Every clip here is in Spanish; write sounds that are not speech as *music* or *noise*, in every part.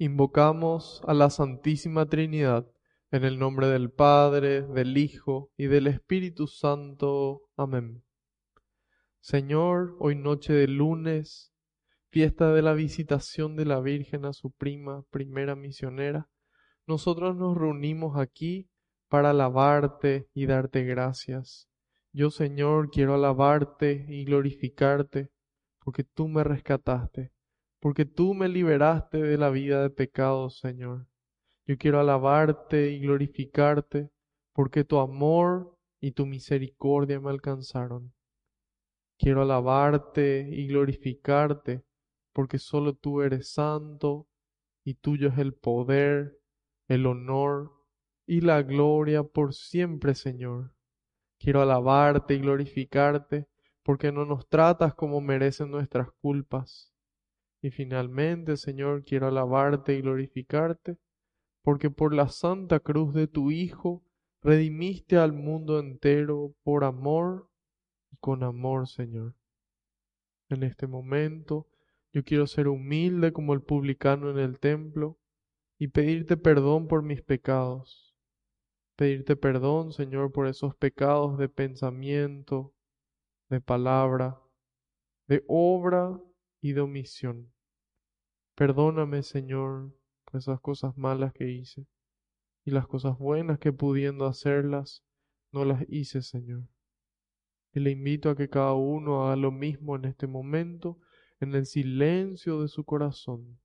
Invocamos a la Santísima Trinidad en el nombre del Padre, del Hijo y del Espíritu Santo. Amén. Señor, hoy noche de lunes, fiesta de la visitación de la Virgen a su prima, primera misionera, nosotros nos reunimos aquí para alabarte y darte gracias. Yo, Señor, quiero alabarte y glorificarte, porque tú me rescataste porque tú me liberaste de la vida de pecado, Señor. Yo quiero alabarte y glorificarte, porque tu amor y tu misericordia me alcanzaron. Quiero alabarte y glorificarte, porque solo tú eres santo, y tuyo es el poder, el honor y la gloria por siempre, Señor. Quiero alabarte y glorificarte, porque no nos tratas como merecen nuestras culpas y finalmente, Señor, quiero alabarte y glorificarte, porque por la santa cruz de tu Hijo redimiste al mundo entero por amor y con amor, Señor. En este momento yo quiero ser humilde como el publicano en el templo y pedirte perdón por mis pecados. Pedirte perdón, Señor, por esos pecados de pensamiento, de palabra, de obra y de omisión. Perdóname, Señor, por esas cosas malas que hice y las cosas buenas que pudiendo hacerlas, no las hice, Señor. Y le invito a que cada uno haga lo mismo en este momento, en el silencio de su corazón.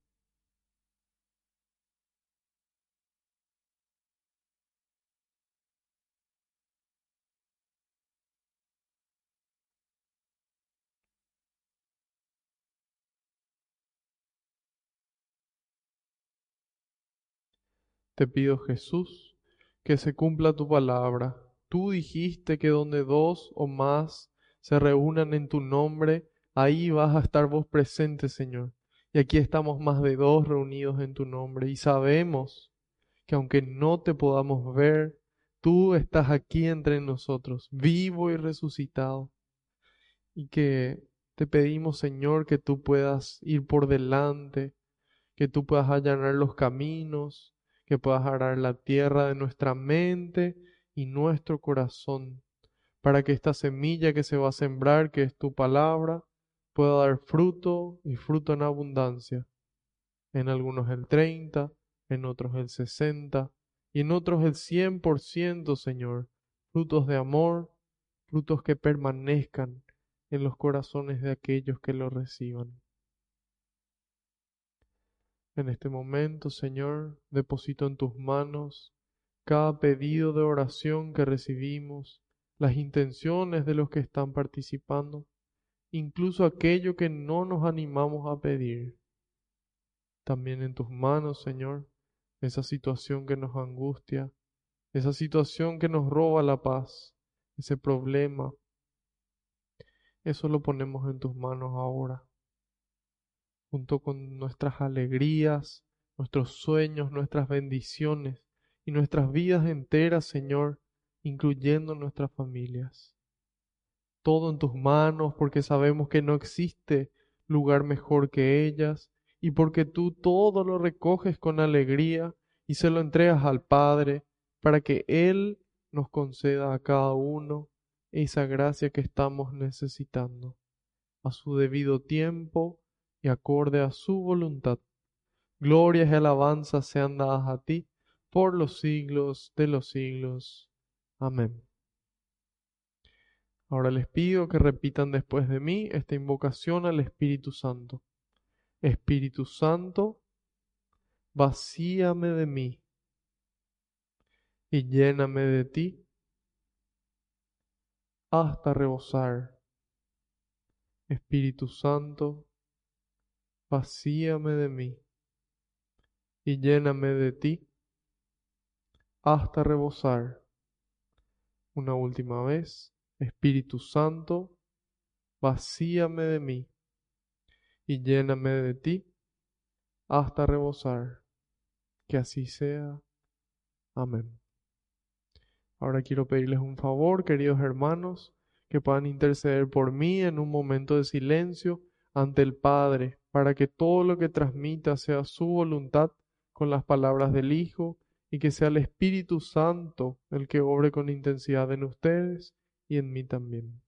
Te pido Jesús, que se cumpla tu palabra. Tú dijiste que donde dos o más se reúnan en tu nombre, ahí vas a estar vos presente, Señor. Y aquí estamos más de dos reunidos en tu nombre y sabemos que aunque no te podamos ver, tú estás aquí entre nosotros, vivo y resucitado. Y que te pedimos, Señor, que tú puedas ir por delante, que tú puedas allanar los caminos, que puedas arar la tierra de nuestra mente y nuestro corazón, para que esta semilla que se va a sembrar, que es tu palabra, pueda dar fruto y fruto en abundancia. En algunos el 30, en otros el 60 y en otros el 100%, Señor. Frutos de amor, frutos que permanezcan en los corazones de aquellos que lo reciban. En este momento, Señor, deposito en tus manos cada pedido de oración que recibimos, las intenciones de los que están participando, incluso aquello que no nos animamos a pedir. También en tus manos, Señor, esa situación que nos angustia, esa situación que nos roba la paz, ese problema. Eso lo ponemos en tus manos ahora junto con nuestras alegrías, nuestros sueños, nuestras bendiciones y nuestras vidas enteras, Señor, incluyendo nuestras familias. Todo en tus manos porque sabemos que no existe lugar mejor que ellas y porque tú todo lo recoges con alegría y se lo entregas al Padre para que Él nos conceda a cada uno esa gracia que estamos necesitando. A su debido tiempo, y acorde a su voluntad. Glorias y alabanzas sean dadas a ti por los siglos de los siglos. Amén. Ahora les pido que repitan después de mí esta invocación al Espíritu Santo. Espíritu Santo, vacíame de mí y lléname de ti hasta rebosar. Espíritu Santo, vacíame de mí y lléname de ti hasta rebosar. Una última vez, Espíritu Santo, vacíame de mí y lléname de ti hasta rebosar. Que así sea. Amén. Ahora quiero pedirles un favor, queridos hermanos, que puedan interceder por mí en un momento de silencio ante el Padre para que todo lo que transmita sea su voluntad con las palabras del Hijo y que sea el Espíritu Santo el que obre con intensidad en ustedes y en mí también.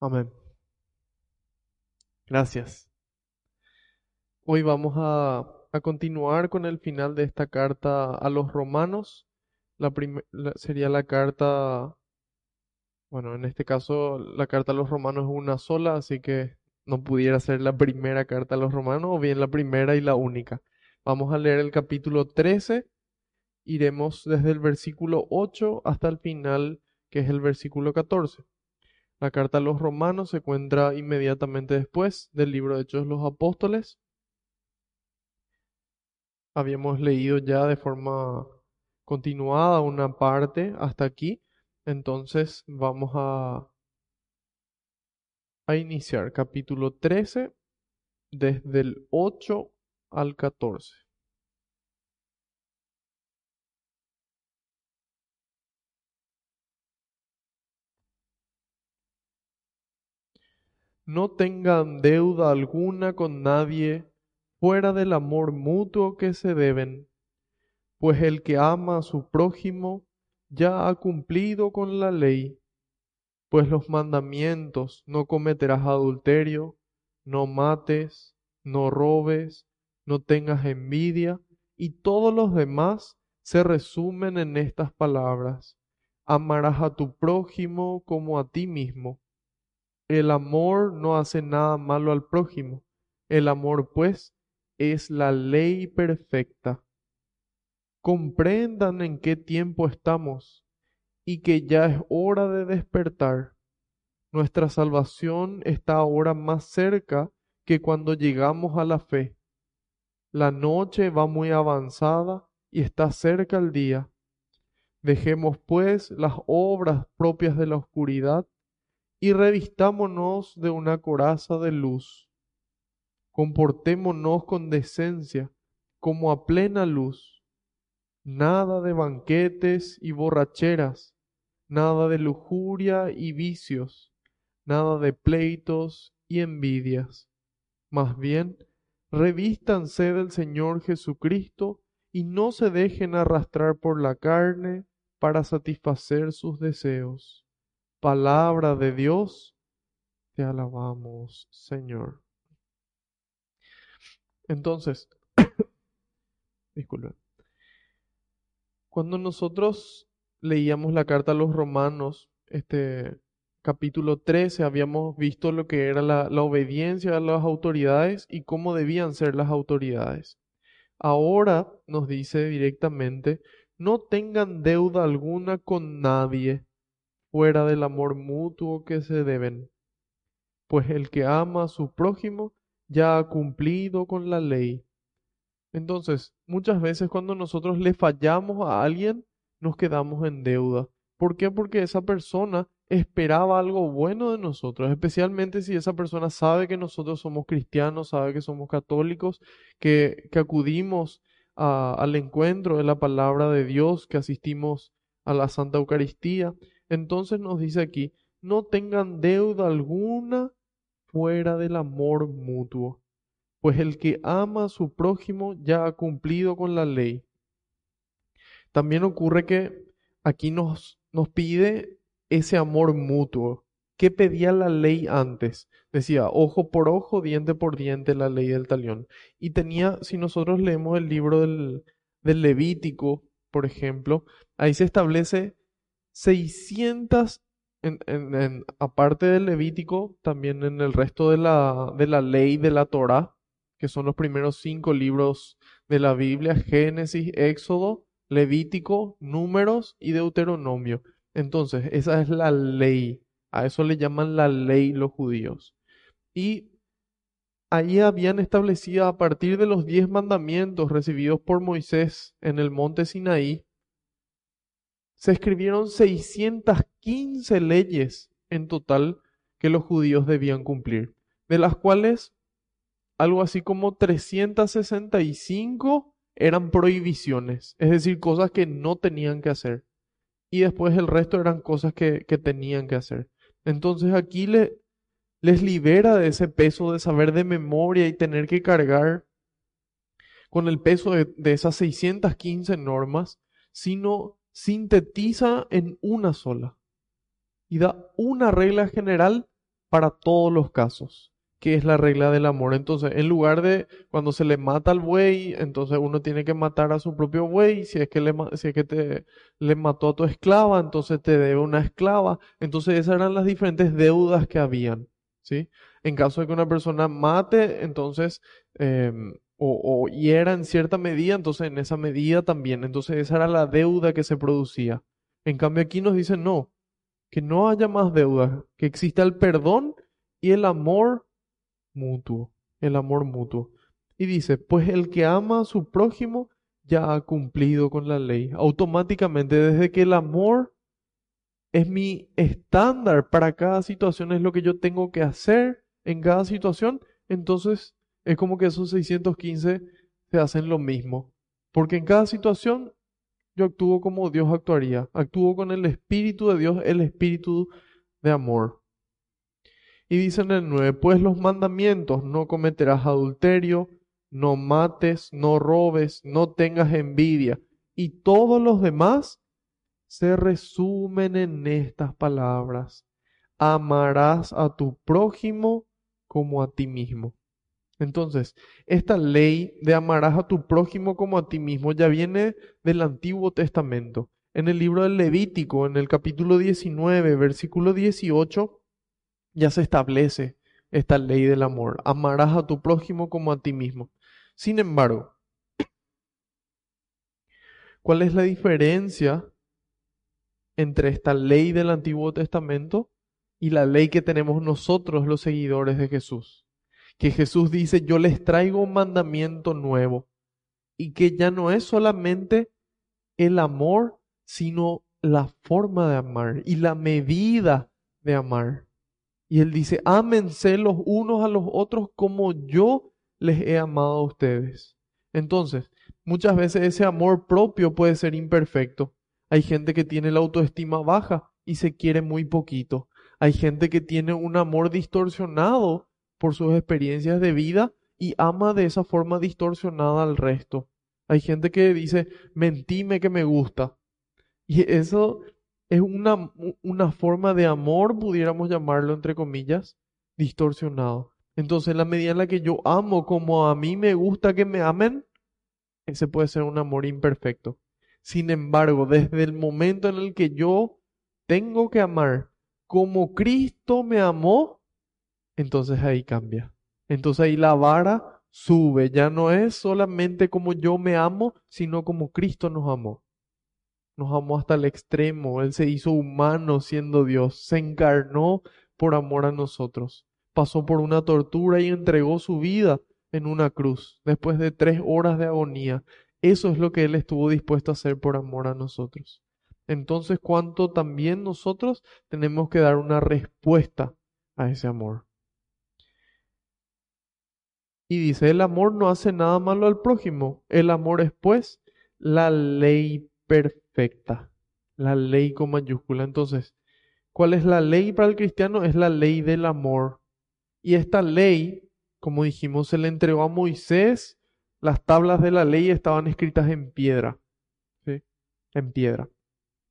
Amén. Gracias. Hoy vamos a, continuar con el final de esta carta a los romanos. La, sería la carta, bueno, en este caso la carta a los romanos es una sola, así que no pudiera ser la primera carta a los romanos o bien la primera y la única. Vamos a leer el capítulo 13, iremos desde el versículo 8 hasta el final, que es el versículo 14. La carta a los romanos se encuentra inmediatamente después del libro de Hechos de los Apóstoles. Habíamos leído ya de forma continuada una parte hasta aquí, entonces vamos a, a iniciar capítulo 13 desde el 8 al 14. No tengan deuda alguna con nadie fuera del amor mutuo que se deben, pues el que ama a su prójimo ya ha cumplido con la ley, pues los mandamientos no cometerás adulterio, no mates, no robes, no tengas envidia, y todos los demás se resumen en estas palabras. Amarás a tu prójimo como a ti mismo. El amor no hace nada malo al prójimo. El amor, pues, es la ley perfecta. Comprendan en qué tiempo estamos y que ya es hora de despertar. Nuestra salvación está ahora más cerca que cuando llegamos a la fe. La noche va muy avanzada y está cerca el día. Dejemos pues las obras propias de la oscuridad y revistámonos de una coraza de luz. Comportémonos con decencia, como a plena luz. Nada de banquetes y borracheras, nada de lujuria y vicios, nada de pleitos y envidias. Más bien, revístanse del Señor Jesucristo y no se dejen arrastrar por la carne para satisfacer sus deseos palabra de Dios, te alabamos, Señor. Entonces, *coughs* disculpen, cuando nosotros leíamos la carta a los romanos, este capítulo 13, habíamos visto lo que era la, la obediencia a las autoridades y cómo debían ser las autoridades. Ahora nos dice directamente, no tengan deuda alguna con nadie fuera del amor mutuo que se deben. Pues el que ama a su prójimo ya ha cumplido con la ley. Entonces, muchas veces cuando nosotros le fallamos a alguien, nos quedamos en deuda. ¿Por qué? Porque esa persona esperaba algo bueno de nosotros, especialmente si esa persona sabe que nosotros somos cristianos, sabe que somos católicos, que, que acudimos al encuentro de la palabra de Dios, que asistimos a la Santa Eucaristía. Entonces nos dice aquí, no tengan deuda alguna fuera del amor mutuo, pues el que ama a su prójimo ya ha cumplido con la ley. También ocurre que aquí nos, nos pide ese amor mutuo. ¿Qué pedía la ley antes? Decía ojo por ojo, diente por diente, la ley del talión. Y tenía, si nosotros leemos el libro del, del Levítico, por ejemplo, ahí se establece 600, en, en, aparte del Levítico, también en el resto de la, de la ley de la Torá, que son los primeros cinco libros de la Biblia, Génesis, Éxodo, Levítico, Números y Deuteronomio. Entonces, esa es la ley. A eso le llaman la ley los judíos. Y ahí habían establecido a partir de los diez mandamientos recibidos por Moisés en el monte Sinaí, se escribieron 615 leyes en total que los judíos debían cumplir, de las cuales algo así como 365 eran prohibiciones, es decir, cosas que no tenían que hacer. Y después el resto eran cosas que, tenían que hacer. Entonces aquí le, les libera de ese peso de saber de memoria y tener que cargar con el peso de, de esas 615 normas, sino sintetiza en una sola y da una regla general para todos los casos que es la regla del amor. Entonces, en lugar de cuando se le mata al buey, entonces uno tiene que matar a su propio buey. Si es que le, si es que te, le mató a tu esclava, entonces te debe una esclava. Entonces, esas eran las diferentes deudas que habían. ¿sí? En caso de que una persona mate, entonces, em, o, o hiera en cierta medida, entonces en esa medida también. Entonces, esa era la deuda que se producía. En cambio, aquí nos dicen no, que no haya más deuda, que exista el perdón y el amor mutuo, el amor mutuo. Y dice, pues el que ama a su prójimo ya ha cumplido con la ley. Automáticamente, desde que el amor es mi estándar para cada situación, es lo que yo tengo que hacer en cada situación, entonces es como que esos 615 se hacen lo mismo. Porque en cada situación yo actúo como Dios actuaría. Actúo con el Espíritu de Dios, el Espíritu de amor. Y dice en el 9, pues los mandamientos, no cometerás adulterio, no mates, no robes, no tengas envidia. Y todos los demás se resumen en estas palabras. Amarás a tu prójimo como a ti mismo. Entonces, esta ley de amarás a tu prójimo como a ti mismo ya viene del Antiguo Testamento. En el libro del Levítico, en el capítulo 19, versículo 18, ya se establece esta ley del amor. Amarás a tu prójimo como a ti mismo. Sin embargo, ¿cuál es la diferencia entre esta ley del Antiguo Testamento y la ley que tenemos nosotros los seguidores de Jesús? Que Jesús dice, yo les traigo un mandamiento nuevo y que ya no es solamente el amor, sino la forma de amar y la medida de amar. Y él dice, ámense los unos a los otros como yo les he amado a ustedes. Entonces, muchas veces ese amor propio puede ser imperfecto. Hay gente que tiene la autoestima baja y se quiere muy poquito. Hay gente que tiene un amor distorsionado por sus experiencias de vida y ama de esa forma distorsionada al resto. Hay gente que dice, mentime que me gusta. Y eso es una, una forma de amor, pudiéramos llamarlo entre comillas, distorsionado. Entonces, en la medida en la que yo amo como a mí me gusta que me amen, ese puede ser un amor imperfecto. Sin embargo, desde el momento en el que yo tengo que amar como Cristo me amó, entonces ahí cambia. Entonces ahí la vara sube. Ya no es solamente como yo me amo, sino como Cristo nos amó nos amó hasta el extremo, Él se hizo humano siendo Dios, se encarnó por amor a nosotros, pasó por una tortura y entregó su vida en una cruz, después de tres horas de agonía. Eso es lo que Él estuvo dispuesto a hacer por amor a nosotros. Entonces, ¿cuánto también nosotros tenemos que dar una respuesta a ese amor? Y dice, el amor no hace nada malo al prójimo, el amor es pues la ley perfecta. La ley con mayúscula. Entonces, ¿Cuál es la ley para el cristiano? Es la ley del amor. Y esta ley, como dijimos, se le entregó a Moisés. Las tablas de la ley estaban escritas en piedra. ¿sí? En piedra.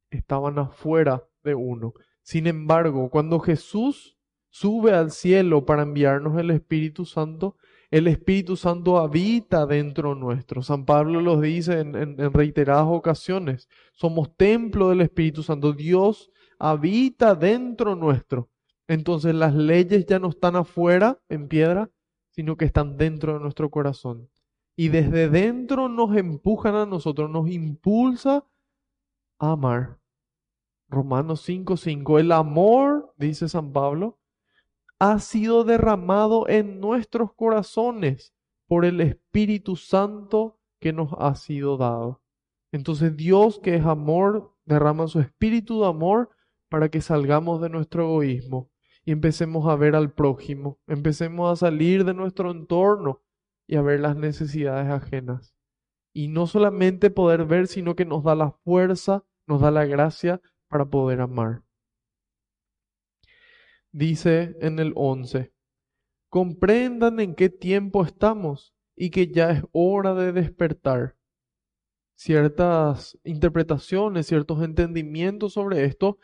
Estaban afuera de uno. Sin embargo, cuando Jesús sube al cielo para enviarnos el Espíritu Santo, el Espíritu Santo habita dentro nuestro. San Pablo lo dice en, en, reiteradas ocasiones. Somos templo del Espíritu Santo. Dios habita dentro nuestro. Entonces las leyes ya no están afuera en piedra, sino que están dentro de nuestro corazón. Y desde dentro nos empujan a nosotros, nos impulsa a amar. Romanos 5:5. El amor, dice San Pablo, ha sido derramado en nuestros corazones por el Espíritu Santo que nos ha sido dado. Entonces Dios, que es amor, derrama su espíritu de amor para que salgamos de nuestro egoísmo y empecemos a ver al prójimo, empecemos a salir de nuestro entorno y a ver las necesidades ajenas. Y no solamente poder ver, sino que nos da la fuerza, nos da la gracia para poder amar. Dice en el 11, comprendan en qué tiempo estamos y que ya es hora de despertar. Ciertas interpretaciones, ciertos entendimientos sobre esto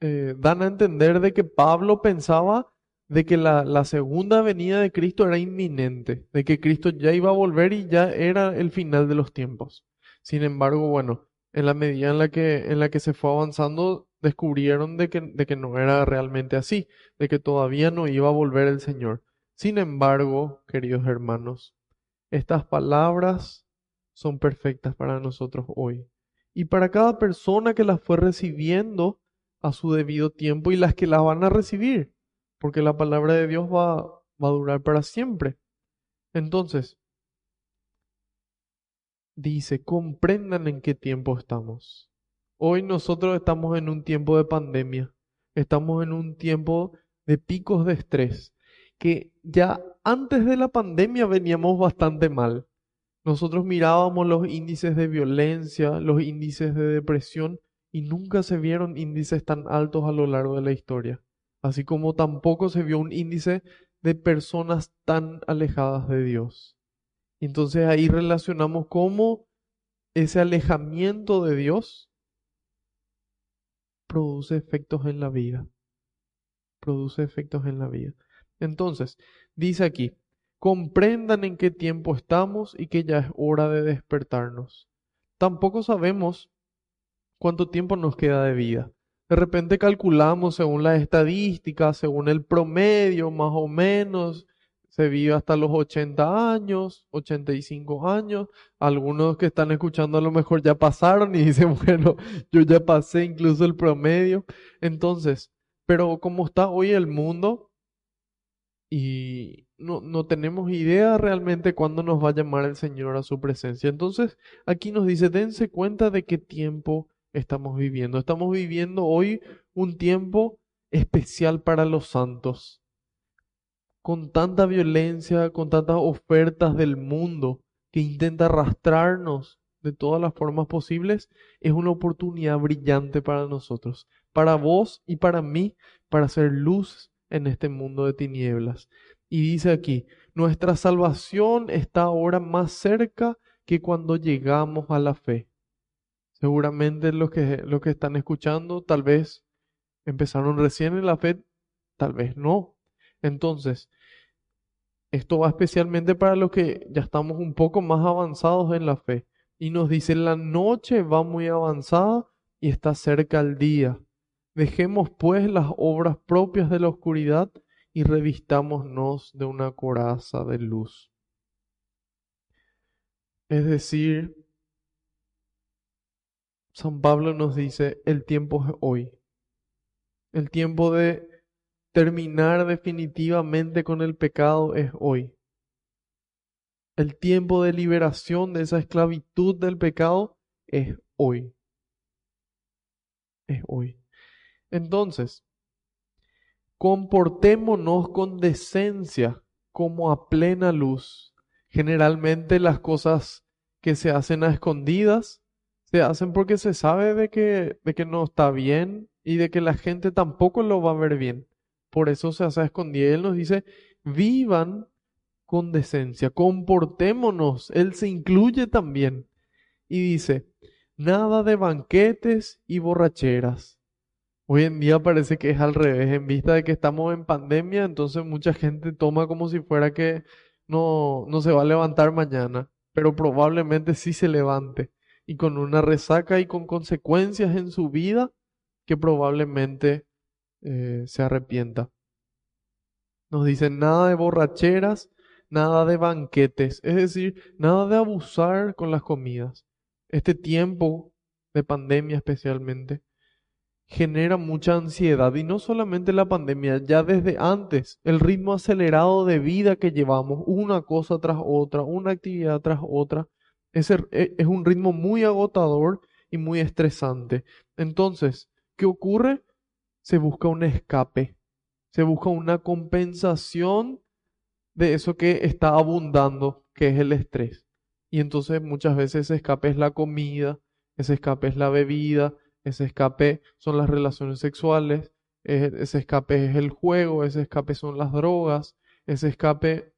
eh, dan a entender de que Pablo pensaba de que la, la, segunda venida de Cristo era inminente, de que Cristo ya iba a volver y ya era el final de los tiempos. Sin embargo, bueno, en la medida en la que, en la que se fue avanzando, descubrieron de que, de que no era realmente así, de que todavía no iba a volver el Señor. Sin embargo, queridos hermanos, estas palabras son perfectas para nosotros hoy. Y para cada persona que las fue recibiendo, a su debido tiempo y las que las van a recibir, porque la palabra de Dios va, va a durar para siempre. Entonces, dice, comprendan en qué tiempo estamos. Hoy nosotros estamos en un tiempo de pandemia, estamos en un tiempo de picos de estrés, que ya antes de la pandemia veníamos bastante mal. Nosotros mirábamos los índices de violencia, los índices de depresión y nunca se vieron índices tan altos a lo largo de la historia, así como tampoco se vio un índice de personas tan alejadas de Dios. Entonces ahí relacionamos cómo ese alejamiento de Dios produce efectos en la vida. Produce efectos en la vida. Entonces, dice aquí, comprendan en qué tiempo estamos y que ya es hora de despertarnos. Tampoco sabemos cuánto tiempo nos queda de vida. De repente calculamos según las estadísticas, según el promedio, más o menos, se vive hasta los 80 años, 85 años. Algunos que están escuchando a lo mejor ya pasaron y dicen, *laughs* bueno, yo ya pasé incluso el promedio. Entonces, pero como está hoy el mundo y no, no tenemos idea realmente cuándo nos va a llamar el Señor a su presencia. Entonces, aquí nos dice, dense cuenta de qué tiempo estamos viviendo. Estamos viviendo hoy un tiempo especial para los santos. Con tanta violencia, con tantas ofertas del mundo que intenta arrastrarnos de todas las formas posibles, es una oportunidad brillante para nosotros, para vos y para mí, para hacer luz en este mundo de tinieblas. Y dice aquí, nuestra salvación está ahora más cerca que cuando llegamos a la fe. Seguramente los que, los que están escuchando tal vez empezaron recién en la fe, tal vez no. Entonces, esto va especialmente para los que ya estamos un poco más avanzados en la fe. Y nos dice, la noche va muy avanzada y está cerca el día. Dejemos pues las obras propias de la oscuridad y revistámonos de una coraza de luz. Es decir, San Pablo nos dice, el tiempo es hoy. El tiempo de terminar definitivamente con el pecado es hoy. El tiempo de liberación de esa esclavitud del pecado es hoy. Es hoy. Entonces, comportémonos con decencia como a plena luz. Generalmente las cosas que se hacen a escondidas se hacen porque se sabe de que, de que no está bien y de que la gente tampoco lo va a ver bien. Por eso se hace a. Él nos dice, vivan con decencia, comportémonos. Él se incluye también. Y dice, nada de banquetes y borracheras. Hoy en día parece que es al revés, en vista de que estamos en pandemia, entonces mucha gente toma como si fuera que no, no se va a levantar mañana, pero probablemente sí se levante y con una resaca y con consecuencias en su vida que probablemente eh, se arrepienta. Nos dicen nada de borracheras, nada de banquetes, es decir, nada de abusar con las comidas. Este tiempo de pandemia especialmente genera mucha ansiedad y no solamente la pandemia, ya desde antes, el ritmo acelerado de vida que llevamos, una cosa tras otra, una actividad tras otra, e, es un ritmo muy agotador y muy estresante. Entonces, ¿qué ocurre? Se busca un escape, se busca una compensación de eso que está abundando, que es el estrés. Y entonces muchas veces ese escape es la comida, ese escape es la bebida, ese escape son las relaciones sexuales, ese escape es el juego, ese escape son las drogas, ese escape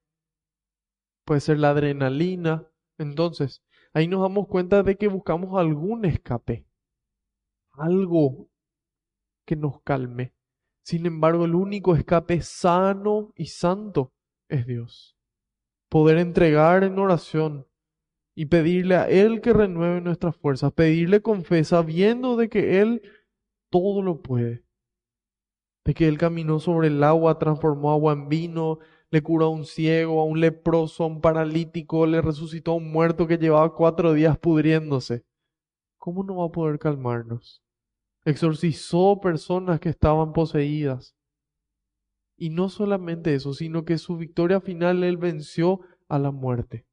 puede ser la adrenalina. Entonces, ahí nos damos cuenta de que buscamos algún escape, algo que nos calme. Sin embargo, el único escape sano y santo es Dios. Poder entregar en oración y pedirle a Él que renueve nuestras fuerzas, pedirle con fe, sabiendo de que Él todo lo puede, de que Él caminó sobre el agua, transformó agua en vino, le curó a un ciego, a un leproso, a un paralítico, le resucitó a un muerto que llevaba cuatro días pudriéndose. ¿Cómo no va a poder calmarnos? Exorcizó personas que estaban poseídas. Y no solamente eso, sino que su victoria final él venció a la muerte.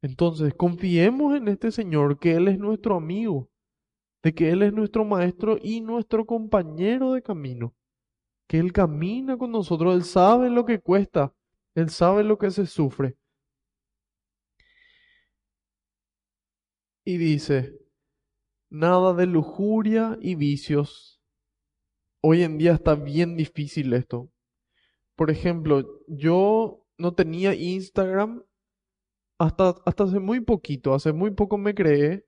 Entonces, confiemos en este Señor, que Él es nuestro amigo, de que Él es nuestro maestro y nuestro compañero de camino, que Él camina con nosotros, Él sabe lo que cuesta, Él sabe lo que se sufre. Y dice, nada de lujuria y vicios. Hoy en día está bien difícil esto. Por ejemplo, yo no tenía Instagram hasta, hasta hace muy poquito, hace muy poco me creé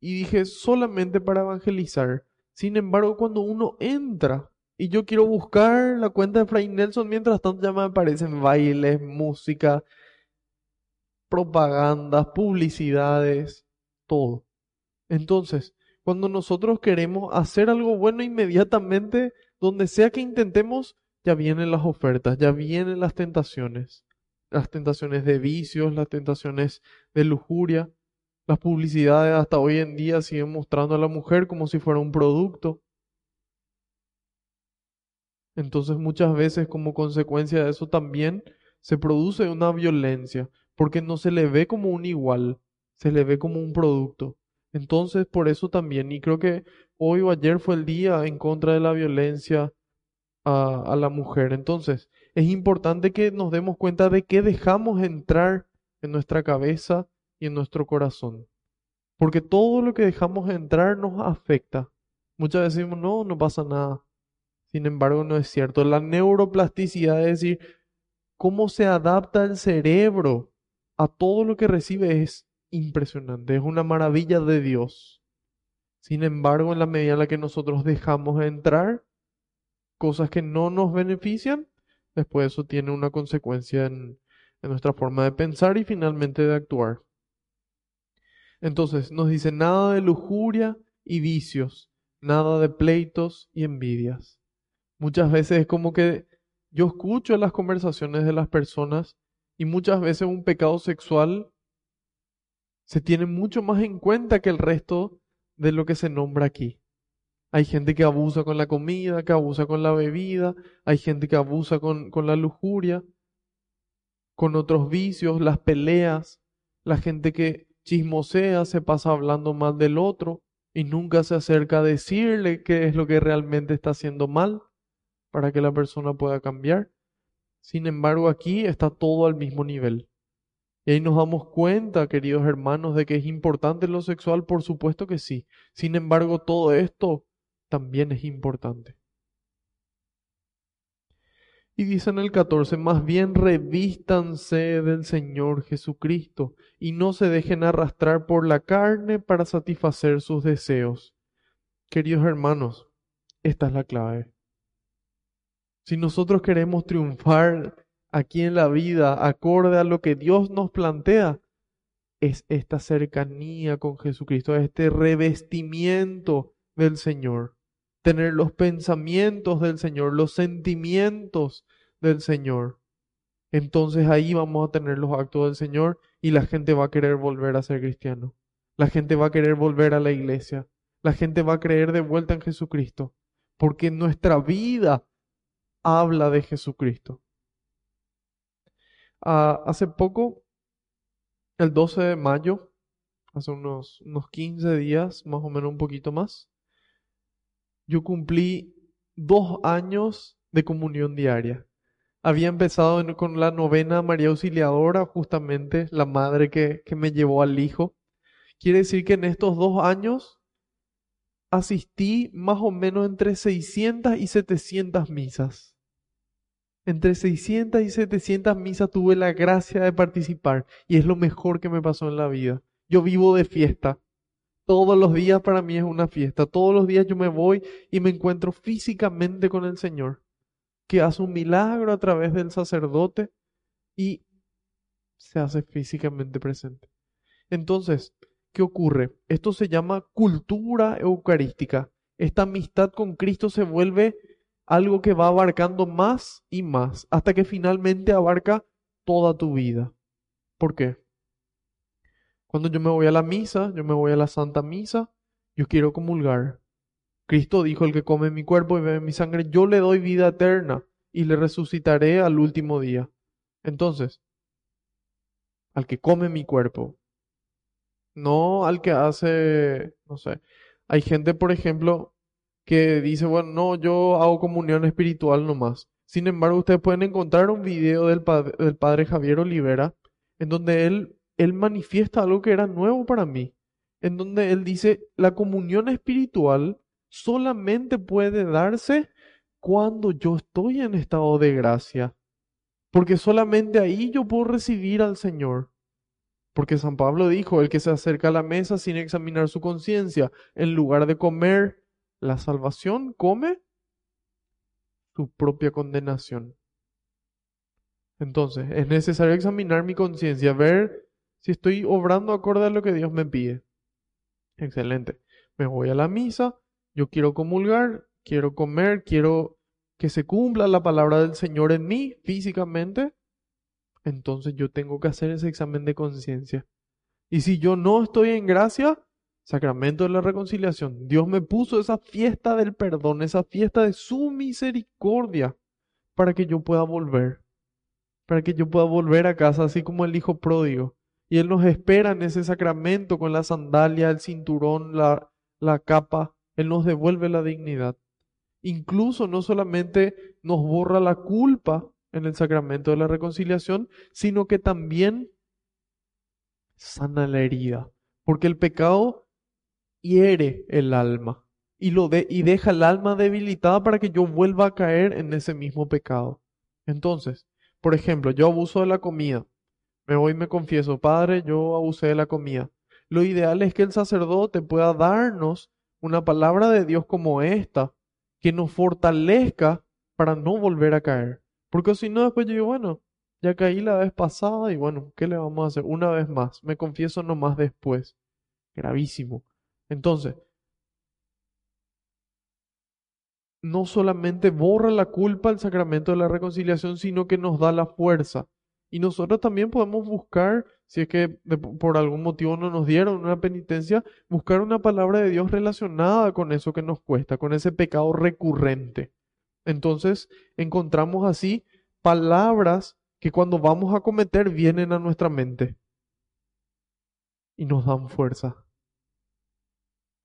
y dije solamente para evangelizar. Sin embargo, cuando uno entra y yo quiero buscar la cuenta de Fray Nelson, mientras tanto ya me aparecen bailes, música, propagandas, publicidades, todo. Entonces, cuando nosotros queremos hacer algo bueno inmediatamente, donde sea que intentemos, ya vienen las ofertas, ya vienen las tentaciones las tentaciones de vicios, las tentaciones de lujuria. Las publicidades hasta hoy en día siguen mostrando a la mujer como si fuera un producto. Entonces muchas veces como consecuencia de eso también se produce una violencia, porque no se le ve como un igual, se le ve como un producto. Entonces por eso también, y creo que hoy o ayer fue el día en contra de la violencia a, la mujer. Entonces, es importante que nos demos cuenta de que dejamos entrar en nuestra cabeza y en nuestro corazón. Porque todo lo que dejamos entrar nos afecta. Muchas veces decimos, no, no pasa nada. Sin embargo, no es cierto. La neuroplasticidad, es decir, cómo se adapta el cerebro a todo lo que recibe es impresionante. Es una maravilla de Dios. Sin embargo, en la medida en la que nosotros dejamos entrar cosas que no nos benefician, después eso tiene una consecuencia en, nuestra forma de pensar y finalmente de actuar. Entonces nos dice nada de lujuria y vicios, nada de pleitos y envidias. Muchas veces es como que yo escucho las conversaciones de las personas y muchas veces un pecado sexual se tiene mucho más en cuenta que el resto de lo que se nombra aquí. Hay gente que abusa con la comida, que abusa con la bebida, hay gente que abusa con, con la lujuria, con otros vicios, las peleas, la gente que chismosea, se pasa hablando mal del otro y nunca se acerca a decirle qué es lo que realmente está haciendo mal para que la persona pueda cambiar. Sin embargo, aquí está todo al mismo nivel. Y ahí nos damos cuenta, queridos hermanos, de que es importante lo sexual, por supuesto que sí. Sin embargo, todo esto también es importante. Y dice en el 14, más bien revístanse del Señor Jesucristo y no se dejen arrastrar por la carne para satisfacer sus deseos. Queridos hermanos, esta es la clave. Si nosotros queremos triunfar aquí en la vida acorde a lo que Dios nos plantea, es esta cercanía con Jesucristo, este revestimiento del Señor, tener los pensamientos del Señor, los sentimientos del Señor. Entonces ahí vamos a tener los actos del Señor y la gente va a querer volver a ser cristiano. La gente va a querer volver a la iglesia. La gente va a creer de vuelta en Jesucristo. Porque nuestra vida habla de Jesucristo. Ah, hace poco, el 12 de mayo, hace unos, unos 15 días, más o menos un poquito más, yo cumplí dos años de comunión diaria. Había empezado con la novena María Auxiliadora, justamente la madre que, que me llevó al hijo. Quiere decir que en estos dos años asistí más o menos entre 600 y 700 misas. Entre 600 y 700 misas tuve la gracia de participar y es lo mejor que me pasó en la vida. Yo vivo de fiesta. Todos los días para mí es una fiesta. Todos los días yo me voy y me encuentro físicamente con el Señor, que hace un milagro a través del sacerdote y se hace físicamente presente. Entonces, ¿qué ocurre? Esto se llama cultura eucarística. Esta amistad con Cristo se vuelve algo que va abarcando más y más, hasta que finalmente abarca toda tu vida. ¿Por qué? Cuando yo me voy a la misa, yo me voy a la Santa Misa, yo quiero comulgar. Cristo dijo, el que come mi cuerpo y bebe mi sangre, yo le doy vida eterna y le resucitaré al último día. Entonces, al que come mi cuerpo, no al que hace, no sé, hay gente, por ejemplo, que dice, bueno, no, yo hago comunión espiritual nomás. Sin embargo, ustedes pueden encontrar un video del, del padre Javier Olivera en donde él, él manifiesta algo que era nuevo para mí, en donde él dice, la comunión espiritual solamente puede darse cuando yo estoy en estado de gracia, porque solamente ahí yo puedo recibir al Señor. Porque San Pablo dijo, el que se acerca a la mesa sin examinar su conciencia, en lugar de comer la salvación come su propia condenación. Entonces, es necesario examinar mi conciencia, ver si estoy obrando acorde a lo que Dios me pide. Excelente. Me voy a la misa, yo quiero comulgar, quiero comer, quiero que se cumpla la palabra del Señor en mí físicamente. Entonces yo tengo que hacer ese examen de conciencia. Y si yo no estoy en gracia, Sacramento de la reconciliación. Dios me puso esa fiesta del perdón, esa fiesta de su misericordia, para que yo pueda volver, para que yo pueda volver a casa, así como el hijo pródigo. Y Él nos espera en ese sacramento con la sandalia, el cinturón, la, la capa. Él nos devuelve la dignidad. Incluso no solamente nos borra la culpa en el sacramento de la reconciliación, sino que también sana la herida. Porque el pecado hiere el alma y, lo de, y deja el alma debilitada para que yo vuelva a caer en ese mismo pecado. Entonces, por ejemplo, yo abuso de la comida. Me voy y me confieso, Padre, yo abusé de la comida. Lo ideal es que el sacerdote pueda darnos una palabra de Dios como esta, que nos fortalezca para no volver a caer. Porque si no, después yo digo, bueno, ya caí la vez pasada y bueno, ¿qué le vamos a hacer? Una vez más, me confieso nomás después. Gravísimo. Entonces, no solamente borra la culpa el sacramento de la reconciliación, sino que nos da la fuerza. Y nosotros también podemos buscar, si es que por algún motivo no nos dieron una penitencia, buscar una palabra de Dios relacionada con eso que nos cuesta, con ese pecado recurrente. Entonces, encontramos así palabras que cuando vamos a cometer vienen a nuestra mente y nos dan fuerza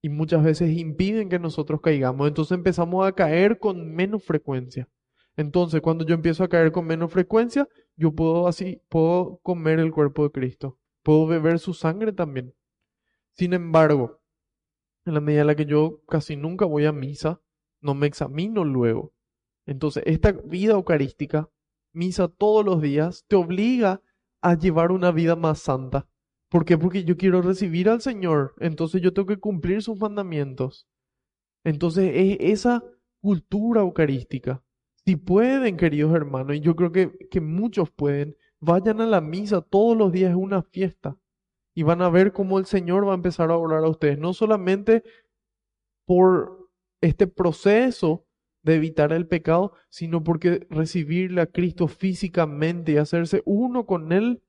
y muchas veces impiden que nosotros caigamos. Entonces empezamos a caer con menos frecuencia. Entonces, cuando yo empiezo a caer con menos frecuencia, yo puedo así, puedo comer el cuerpo de Cristo. Puedo beber su sangre también. Sin embargo, en la medida en la que yo casi nunca voy a misa, no me examino luego. Entonces, esta vida eucarística, misa todos los días, te obliga a llevar una vida más santa. ¿Por qué? Porque yo quiero recibir al Señor, entonces yo tengo que cumplir sus mandamientos. Entonces, es esa cultura eucarística. Si pueden, queridos hermanos, y yo creo que, que muchos pueden, vayan a la misa todos los días, es una fiesta y van a ver cómo el Señor va a empezar a orar a ustedes, no solamente por este proceso de evitar el pecado, sino porque recibirle a Cristo físicamente y hacerse uno con Él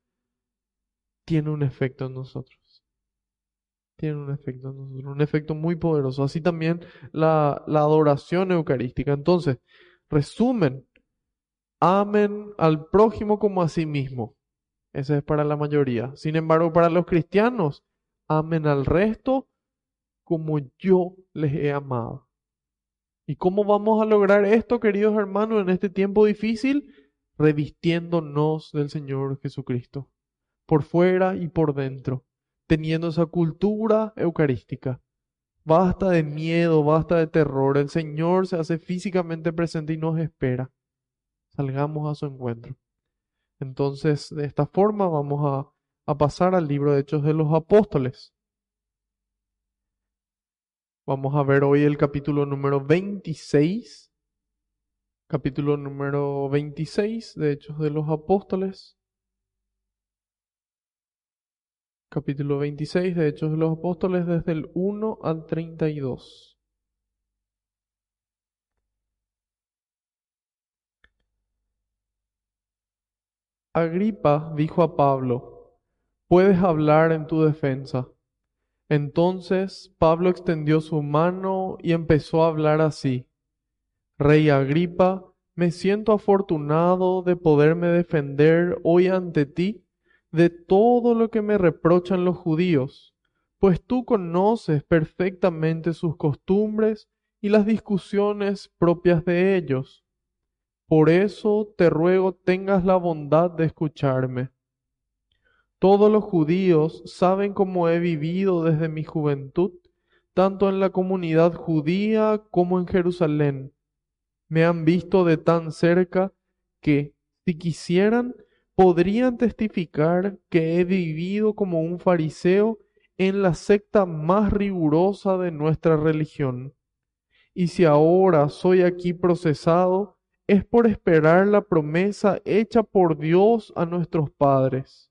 tiene un efecto en nosotros. Tiene un efecto en nosotros, un efecto muy poderoso. Así también la, adoración eucarística. Entonces, resumen, amen al prójimo como a sí mismo. Ese es para la mayoría. Sin embargo, para los cristianos, amen al resto como yo les he amado. ¿Y cómo vamos a lograr esto, queridos hermanos, en este tiempo difícil? Revistiéndonos del Señor Jesucristo, por fuera y por dentro, teniendo esa cultura eucarística. Basta de miedo, basta de terror. El Señor se hace físicamente presente y nos espera. Salgamos a su encuentro. Entonces, de esta forma vamos a, pasar al libro de Hechos de los Apóstoles. Vamos a ver hoy el capítulo número 26. Capítulo número 26 de Hechos de los Apóstoles. Capítulo 26 de Hechos de los Apóstoles desde el 1 al 32. Agripa dijo a Pablo, puedes hablar en tu defensa. Entonces Pablo extendió su mano y empezó a hablar así. Rey Agripa, me siento afortunado de poderme defender hoy ante ti de todo lo que me reprochan los judíos, pues tú conoces perfectamente sus costumbres y las discusiones propias de ellos por eso te ruego tengas la bondad de escucharme. Todos los judíos saben cómo he vivido desde mi juventud, tanto en la comunidad judía como en Jerusalén. Me han visto de tan cerca que, si quisieran, podrían testificar que he vivido como un fariseo en la secta más rigurosa de nuestra religión. Y si ahora soy aquí procesado, es por esperar la promesa hecha por Dios a nuestros padres.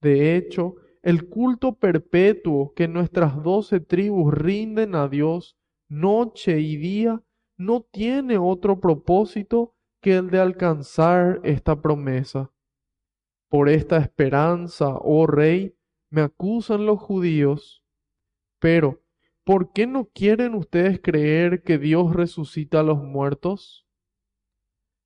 De hecho, el culto perpetuo que nuestras doce tribus rinden a Dios noche y día no tiene otro propósito que el de alcanzar esta promesa. Por esta esperanza, oh Rey, me acusan los judíos. Pero, ¿por qué no quieren ustedes creer que Dios resucita a los muertos?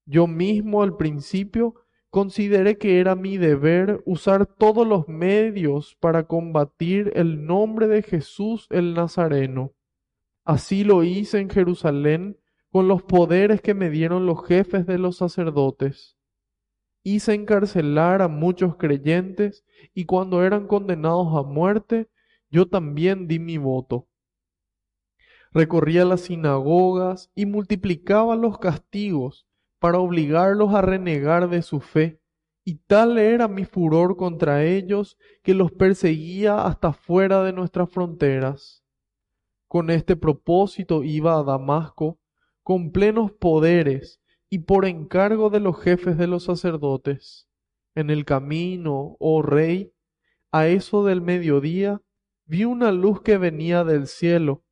Yo mismo al principio consideré que era mi deber usar todos los medios para combatir el nombre de Jesús el Nazareno. Así lo hice en Jerusalén con los poderes que me dieron los jefes de los sacerdotes. Hice encarcelar a muchos creyentes y cuando eran condenados a muerte, yo también di mi voto. Recorría las sinagogas y multiplicaba los castigos para obligarlos a renegar de su fe, y tal era mi furor contra ellos que los perseguía hasta fuera de nuestras fronteras. Con este propósito iba a Damasco con plenos poderes y por encargo de los jefes de los sacerdotes. En el camino, oh rey, a eso del mediodía, vi una luz que venía del cielo,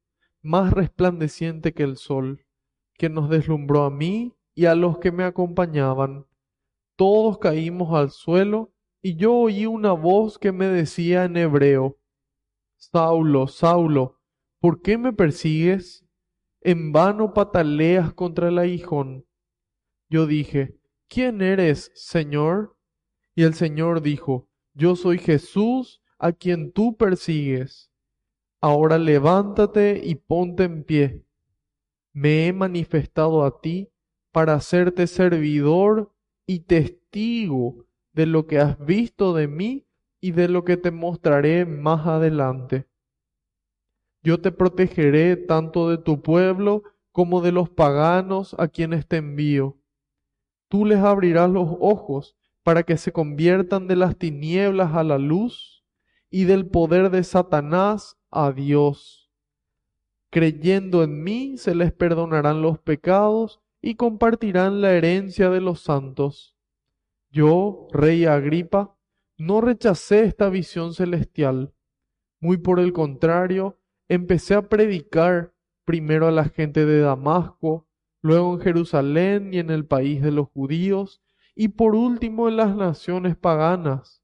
más resplandeciente que el sol, que nos deslumbró a mí y a los que me acompañaban. Todos caímos al suelo y yo oí una voz que me decía en hebreo, Saulo, Saulo, ¿por qué me persigues? En vano pataleas contra el aguijón. Yo dije, ¿quién eres, Señor? Y el Señor dijo, Yo soy Jesús a quien tú persigues. Ahora levántate y ponte en pie. Me he manifestado a ti para hacerte servidor y testigo de lo que has visto de mí y de lo que te mostraré más adelante. Yo te protegeré tanto de tu pueblo como de los paganos a quienes te envío. Tú les abrirás los ojos para que se conviertan de las tinieblas a la luz y del poder de Satanás a Dios. Creyendo en mí se les perdonarán los pecados y compartirán la herencia de los santos. Yo, rey Agripa, no rechacé esta visión celestial. Muy por el contrario, empecé a predicar primero a la gente de Damasco, luego en Jerusalén y en el país de los judíos, y por último en las naciones paganas.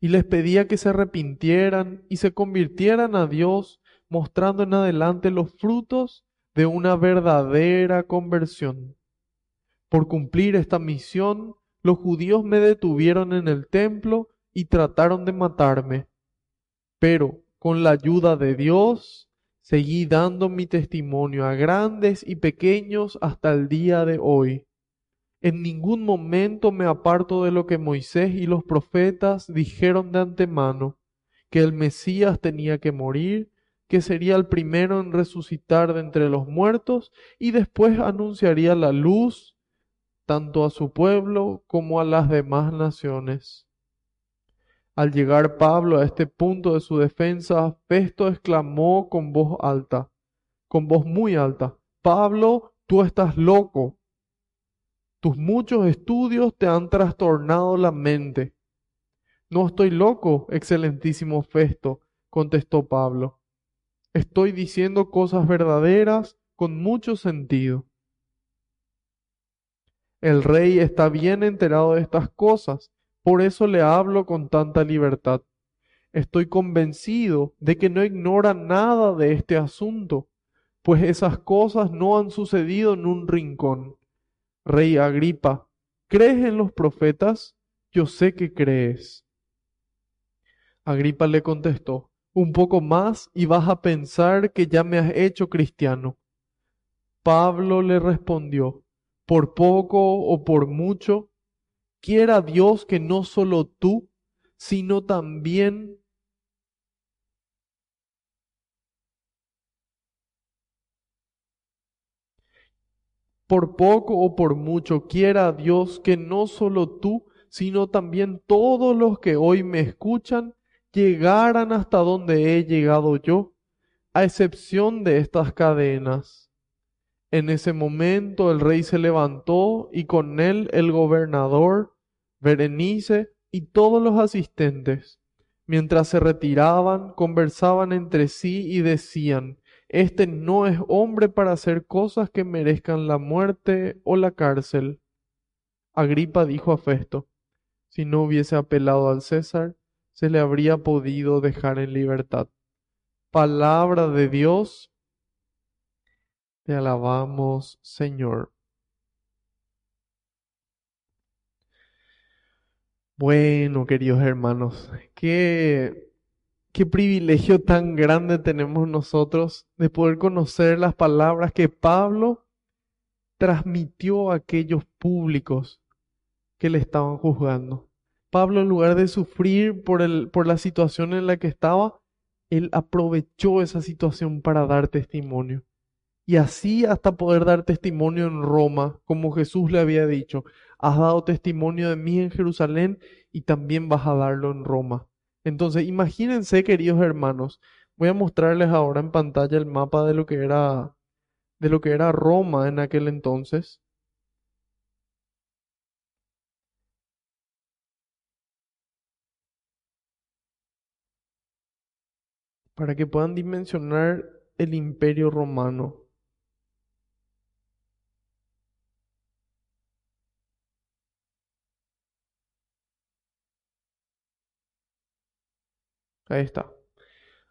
Y les pedía que se arrepintieran y se convirtieran a Dios, mostrando en adelante los frutos de una verdadera conversión. Por cumplir esta misión, los judíos me detuvieron en el templo y trataron de matarme. Pero, con la ayuda de Dios, seguí dando mi testimonio a grandes y pequeños hasta el día de hoy. En ningún momento me aparto de lo que Moisés y los profetas dijeron de antemano, que el Mesías tenía que morir, que sería el primero en resucitar de entre los muertos y después anunciaría la luz tanto a su pueblo como a las demás naciones. Al llegar Pablo a este punto de su defensa, Festo exclamó con voz alta, con voz muy alta, Pablo, tú estás loco. Tus muchos estudios te han trastornado la mente. No estoy loco, excelentísimo Festo, contestó Pablo. Estoy diciendo cosas verdaderas con mucho sentido. El rey está bien enterado de estas cosas por eso le hablo con tanta libertad. Estoy convencido de que no ignora nada de este asunto, pues esas cosas no han sucedido en un rincón. Rey Agripa, ¿crees en los profetas? Yo sé que crees. Agripa le contestó, un poco más y vas a pensar que ya me has hecho cristiano. Pablo le respondió, por poco o por mucho, quiera Dios que no solo tú, sino también por poco o por mucho, quiera Dios que no solo tú, sino también todos los que hoy me escuchan llegaran hasta donde he llegado yo, a excepción de estas cadenas. En ese momento el rey se levantó y con él el gobernador, Berenice y todos los asistentes. Mientras se retiraban, conversaban entre sí y decían, Este no es hombre para hacer cosas que merezcan la muerte o la cárcel. Agripa dijo a Festo, si no hubiese apelado al César, se le habría podido dejar en libertad. Palabra de Dios te alabamos, Señor. Bueno, queridos hermanos, qué, qué privilegio tan grande tenemos nosotros de poder conocer las palabras que Pablo transmitió a aquellos públicos que le estaban juzgando. Pablo, en lugar de sufrir por, el, por la situación en la que estaba, él aprovechó esa situación para dar testimonio y así hasta poder dar testimonio en Roma, como Jesús le había dicho, has dado testimonio de mí en Jerusalén y también vas a darlo en Roma. Entonces, imagínense, queridos hermanos, voy a mostrarles ahora en pantalla el mapa de lo que era de lo que era Roma en aquel entonces. Para que puedan dimensionar el imperio romano. Ahí está.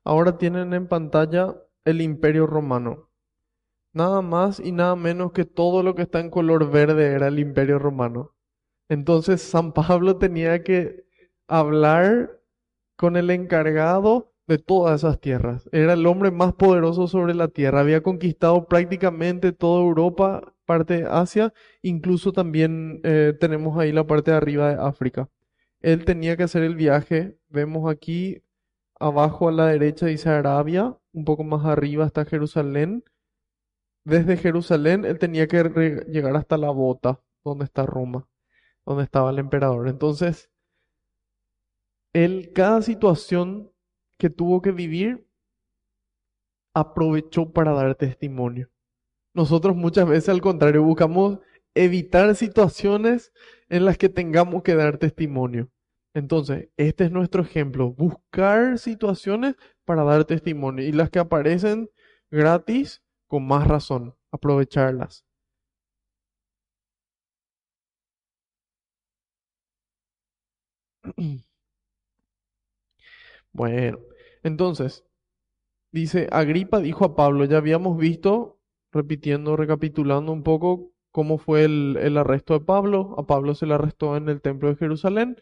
Ahora tienen en pantalla el Imperio Romano. Nada más y nada menos que todo lo que está en color verde era el Imperio Romano. Entonces San Pablo tenía que hablar con el encargado de todas esas tierras. Era el hombre más poderoso sobre la tierra. Había conquistado prácticamente toda Europa, parte de Asia, incluso también eh, tenemos ahí la parte de arriba de África. Él tenía que hacer el viaje. Vemos aquí Abajo a la derecha dice Arabia, un poco más arriba hasta Jerusalén. Desde Jerusalén él tenía que llegar hasta la bota, donde está Roma, donde estaba el emperador. Entonces, él cada situación que tuvo que vivir aprovechó para dar testimonio. Nosotros muchas veces al contrario buscamos evitar situaciones en las que tengamos que dar testimonio. Entonces, este es nuestro ejemplo, buscar situaciones para dar testimonio y las que aparecen gratis, con más razón, aprovecharlas. *clears throat* Bueno, entonces, dice, Agripa dijo a Pablo, ya habíamos visto, repitiendo, recapitulando un poco cómo fue el, el arresto de Pablo. A Pablo se le arrestó en el templo de Jerusalén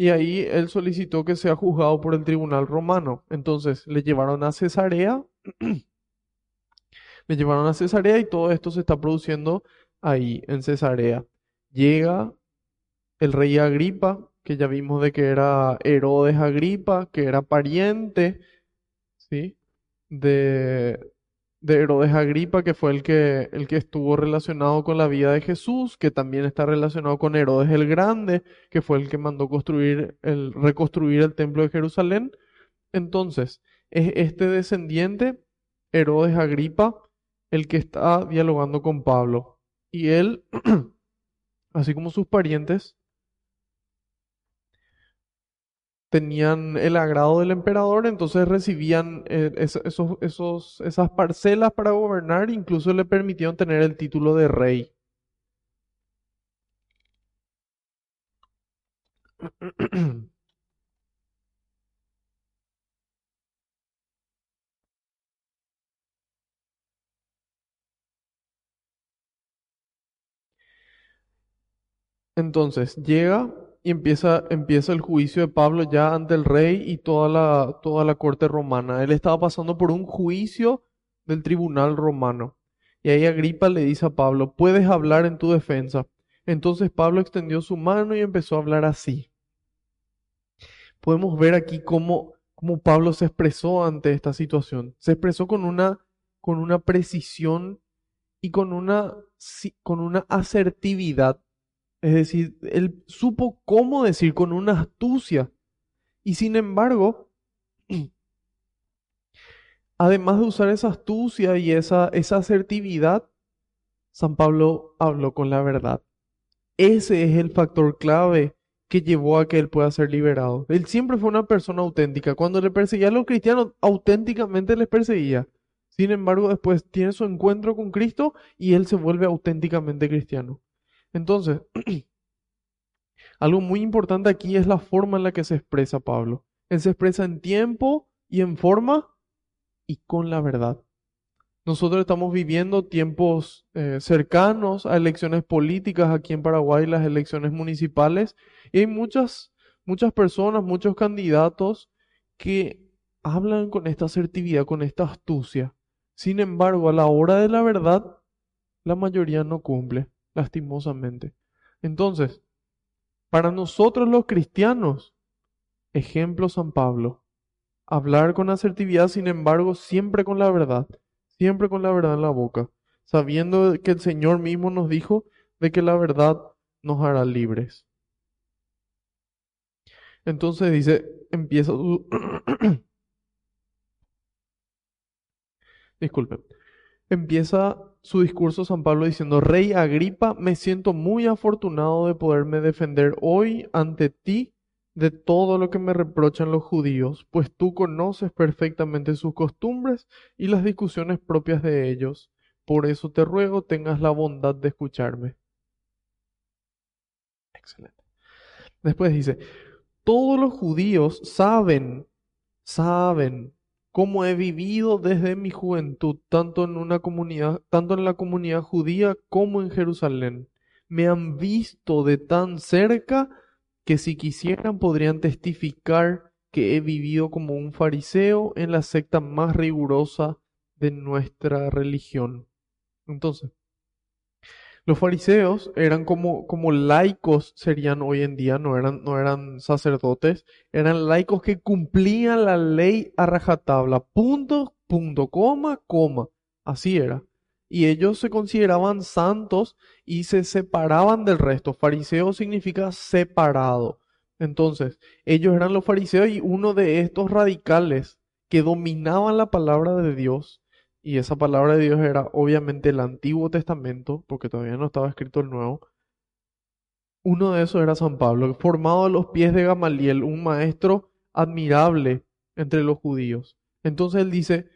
y ahí él solicitó que sea juzgado por el tribunal romano. Entonces, le llevaron a Cesarea, *clears throat* le llevaron a Cesarea y todo esto se está produciendo ahí en Cesarea. Llega el rey Agripa, que ya vimos de que era Herodes Agripa, que era pariente, ¿sí? De, de Herodes Agripa, que fue el que, el que estuvo relacionado con la vida de Jesús, que también está relacionado con Herodes el Grande, que fue el que mandó construir el, reconstruir el templo de Jerusalén. Entonces, es este descendiente, Herodes Agripa, el que está dialogando con Pablo. Y él, *clears throat* así como sus parientes, tenían el agrado del emperador, entonces recibían eh, esas parcelas para gobernar, incluso le permitieron tener el título de rey. Entonces llega y empieza, empieza el juicio de Pablo ya ante el rey y toda la, toda la corte romana. Él estaba pasando por un juicio del tribunal romano. Y ahí Agripa le dice a Pablo, puedes hablar en tu defensa. Entonces Pablo extendió su mano y empezó a hablar así. Podemos ver aquí cómo, cómo Pablo se expresó ante esta situación. Se expresó con una, con una precisión y con una, con una asertividad es decir, él supo cómo decir con una astucia. Y sin embargo, *clears throat* además de usar esa astucia y esa, esa asertividad, San Pablo habló con la verdad. Ese es el factor clave que llevó a que él pueda ser liberado. Él siempre fue una persona auténtica. Cuando le perseguía los cristianos, auténticamente les perseguía. Sin embargo, después tiene su encuentro con Cristo y él se vuelve auténticamente cristiano. Entonces, *clears throat* algo muy importante aquí es la forma en la que se expresa Pablo. Él se expresa en tiempo y en forma y con la verdad. Nosotros estamos viviendo tiempos eh, cercanos a elecciones políticas aquí en Paraguay, las elecciones municipales, y hay muchas, muchas personas, muchos candidatos que hablan con esta asertividad, con esta astucia. Sin embargo, a la hora de la verdad, la mayoría no cumple, lastimosamente. Entonces, para nosotros los cristianos, ejemplo San Pablo, hablar con asertividad, sin embargo, siempre con la verdad, siempre con la verdad en la boca, sabiendo que el Señor mismo nos dijo de que la verdad nos hará libres. Entonces dice, empieza su... *clears throat* Disculpen. Empieza su discurso San Pablo diciendo, Rey Agripa, me siento muy afortunado de poderme defender hoy ante ti de todo lo que me reprochan los judíos, pues tú conoces perfectamente sus costumbres y las discusiones propias de ellos. Por eso te ruego tengas la bondad de escucharme. Excelente. Después dice, todos los judíos saben, saben cómo he vivido desde mi juventud, tanto en una comunidad, tanto en la comunidad judía como en Jerusalén. Me han visto de tan cerca que si quisieran podrían testificar que he vivido como un fariseo en la secta más rigurosa de nuestra religión. Entonces, los fariseos eran como, como laicos serían hoy en día, no eran, no eran sacerdotes, eran laicos que cumplían la ley a rajatabla, punto punto, coma, coma. Así era. Y ellos se consideraban santos y se separaban del resto. Fariseo significa separado. Entonces, ellos eran los fariseos y uno de estos radicales que dominaban la palabra de Dios, y esa palabra de Dios era obviamente el Antiguo Testamento, porque todavía no estaba escrito el Nuevo, uno de esos era San Pablo, formado a los pies de Gamaliel, un maestro admirable entre los judíos. Entonces él dice,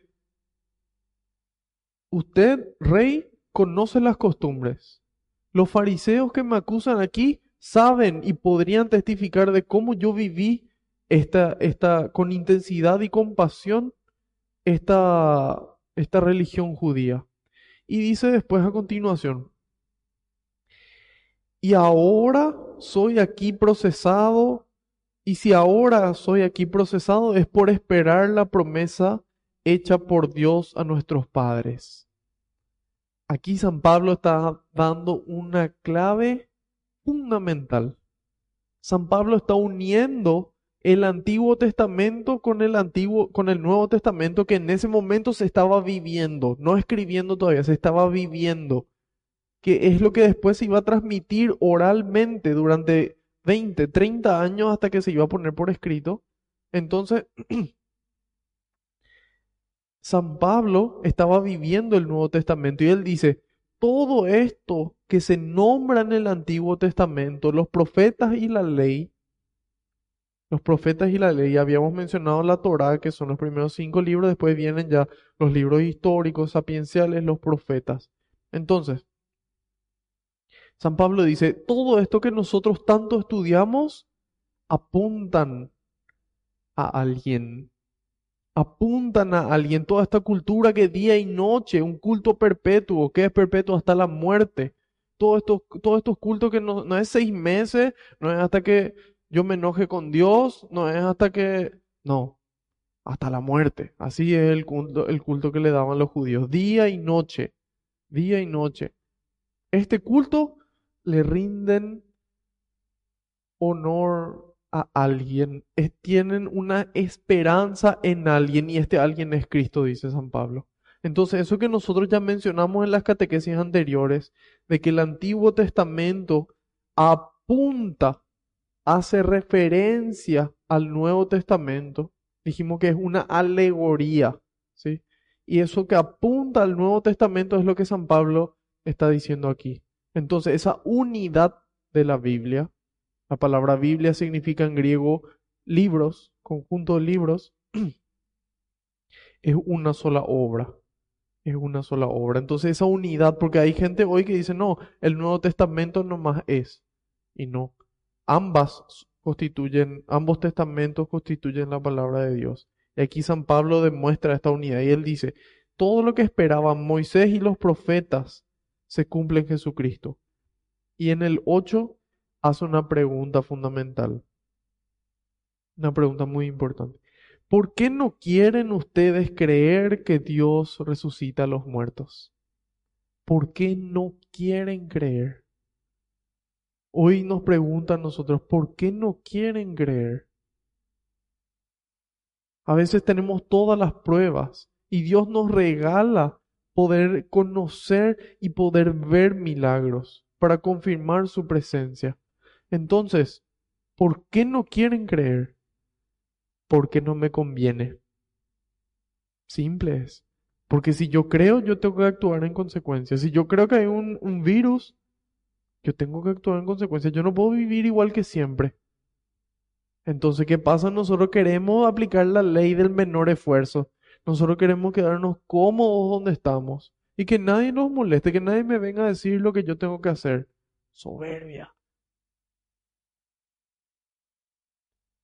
usted, rey, conoce las costumbres. Los fariseos que me acusan aquí saben y podrían testificar de cómo yo viví esta, esta, con intensidad y compasión esta, esta religión judía. Y dice después a continuación, y ahora soy aquí procesado, y si ahora soy aquí procesado es por esperar la promesa hecha por Dios a nuestros padres. Aquí San Pablo está dando una clave fundamental. San Pablo está uniendo el Antiguo Testamento con el Antiguo, con el Nuevo Testamento que en ese momento se estaba viviendo, no escribiendo todavía, se estaba viviendo que es lo que después se iba a transmitir oralmente durante 20, 30 años hasta que se iba a poner por escrito. Entonces, *clears throat* San Pablo estaba viviendo el Nuevo Testamento y él dice, todo esto que se nombra en el Antiguo Testamento, los profetas y la ley, los profetas y la ley, habíamos mencionado la Torá, que son los primeros cinco libros, después vienen ya los libros históricos, sapienciales, los profetas. Entonces, San Pablo dice, todo esto que nosotros tanto estudiamos apuntan a alguien. Apuntan a alguien. Toda esta cultura que día y noche, un culto perpetuo, que es perpetuo hasta la muerte. Todos estos, todos estos cultos que no, no es seis meses, no es hasta que yo me enoje con Dios, no es hasta que... No, hasta la muerte. Así es el culto, el culto que le daban los judíos, día y noche, día y noche. Este culto le rinden honor a alguien, tienen una esperanza en alguien y este alguien es Cristo, dice San Pablo. Entonces, eso que nosotros ya mencionamos en las catequesis anteriores, de que el Antiguo Testamento apunta, hace referencia al Nuevo Testamento, dijimos que es una alegoría, ¿sí? Y eso que apunta al Nuevo Testamento es lo que San Pablo está diciendo aquí. Entonces, esa unidad de la Biblia, la palabra Biblia significa en griego libros, conjunto de libros, *clears throat* es una sola obra. Es una sola obra. Entonces, esa unidad, porque hay gente hoy que dice, no, el Nuevo Testamento nomás es. Y no. Ambas constituyen, ambos testamentos constituyen la palabra de Dios. Y aquí San Pablo demuestra esta unidad y él dice, todo lo que esperaban Moisés y los profetas se cumple en Jesucristo. Y en el 8 hace una pregunta fundamental. Una pregunta muy importante. ¿Por qué no quieren ustedes creer que Dios resucita a los muertos? ¿Por qué no quieren creer? Hoy nos preguntan nosotros, ¿por qué no quieren creer? A veces tenemos todas las pruebas y Dios nos regala poder conocer y poder ver milagros para confirmar su presencia. Entonces, ¿por qué no quieren creer? Porque no me conviene. Simple es. Porque si yo creo, yo tengo que actuar en consecuencia. Si yo creo que hay un, un virus, yo tengo que actuar en consecuencia. Yo no puedo vivir igual que siempre. Entonces, ¿qué pasa? Nosotros queremos aplicar la ley del menor esfuerzo. Nosotros queremos quedarnos cómodos donde estamos y que nadie nos moleste, que nadie me venga a decir lo que yo tengo que hacer. Soberbia.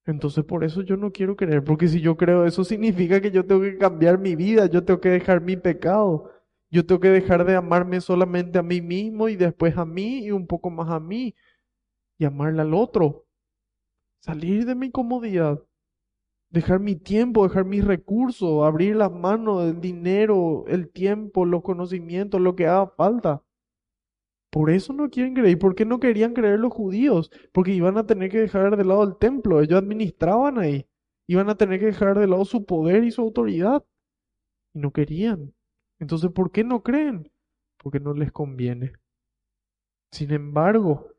Entonces por eso yo no quiero creer, porque si yo creo eso significa que yo tengo que cambiar mi vida, yo tengo que dejar mi pecado, yo tengo que dejar de amarme solamente a mí mismo y después a mí y un poco más a mí y amarle al otro. Salir de mi comodidad dejar mi tiempo, dejar mis recursos, abrir las manos, el dinero, el tiempo, los conocimientos, lo que haga falta. Por eso no quieren creer. ¿Y por qué no querían creer los judíos? Porque iban a tener que dejar de lado el templo. Ellos administraban ahí. Iban a tener que dejar de lado su poder y su autoridad. y no querían. Entonces, ¿por qué no creen? Porque no les conviene. Sin embargo,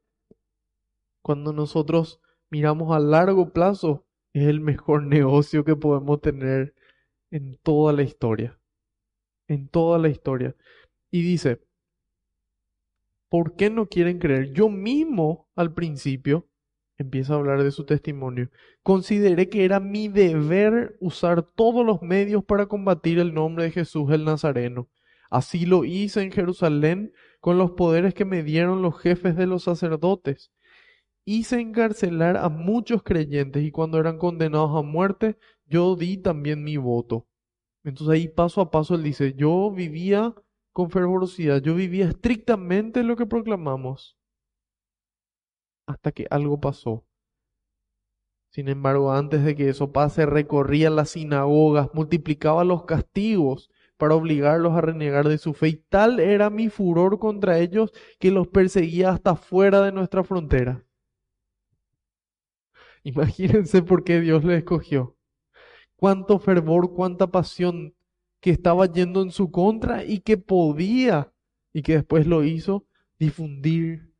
cuando nosotros miramos a largo plazo, es el mejor *laughs* negocio que podemos tener en toda la historia. En toda la historia. Y dice, ¿por qué no quieren creer? Yo mismo al principio empieza a hablar de su testimonio. Consideré que era mi deber usar todos los medios para combatir el nombre de Jesús el Nazareno. Así lo hice en Jerusalén con los poderes que me dieron los jefes de los sacerdotes. Hice encarcelar a muchos creyentes y cuando eran condenados a muerte, yo di también mi voto. Entonces ahí paso a paso él dice, yo vivía con fervorosidad, yo vivía estrictamente lo que proclamamos hasta que algo pasó. Sin embargo, antes de que eso pase, recorría las sinagogas, multiplicaba los castigos para obligarlos a renegar de su fe. Y tal era mi furor contra ellos que los perseguía hasta fuera de nuestra frontera. *laughs* Imagínense por qué Dios le escogió. Cuánto fervor, cuánta pasión que estaba yendo en su contra y que podía, y que después lo hizo, difundir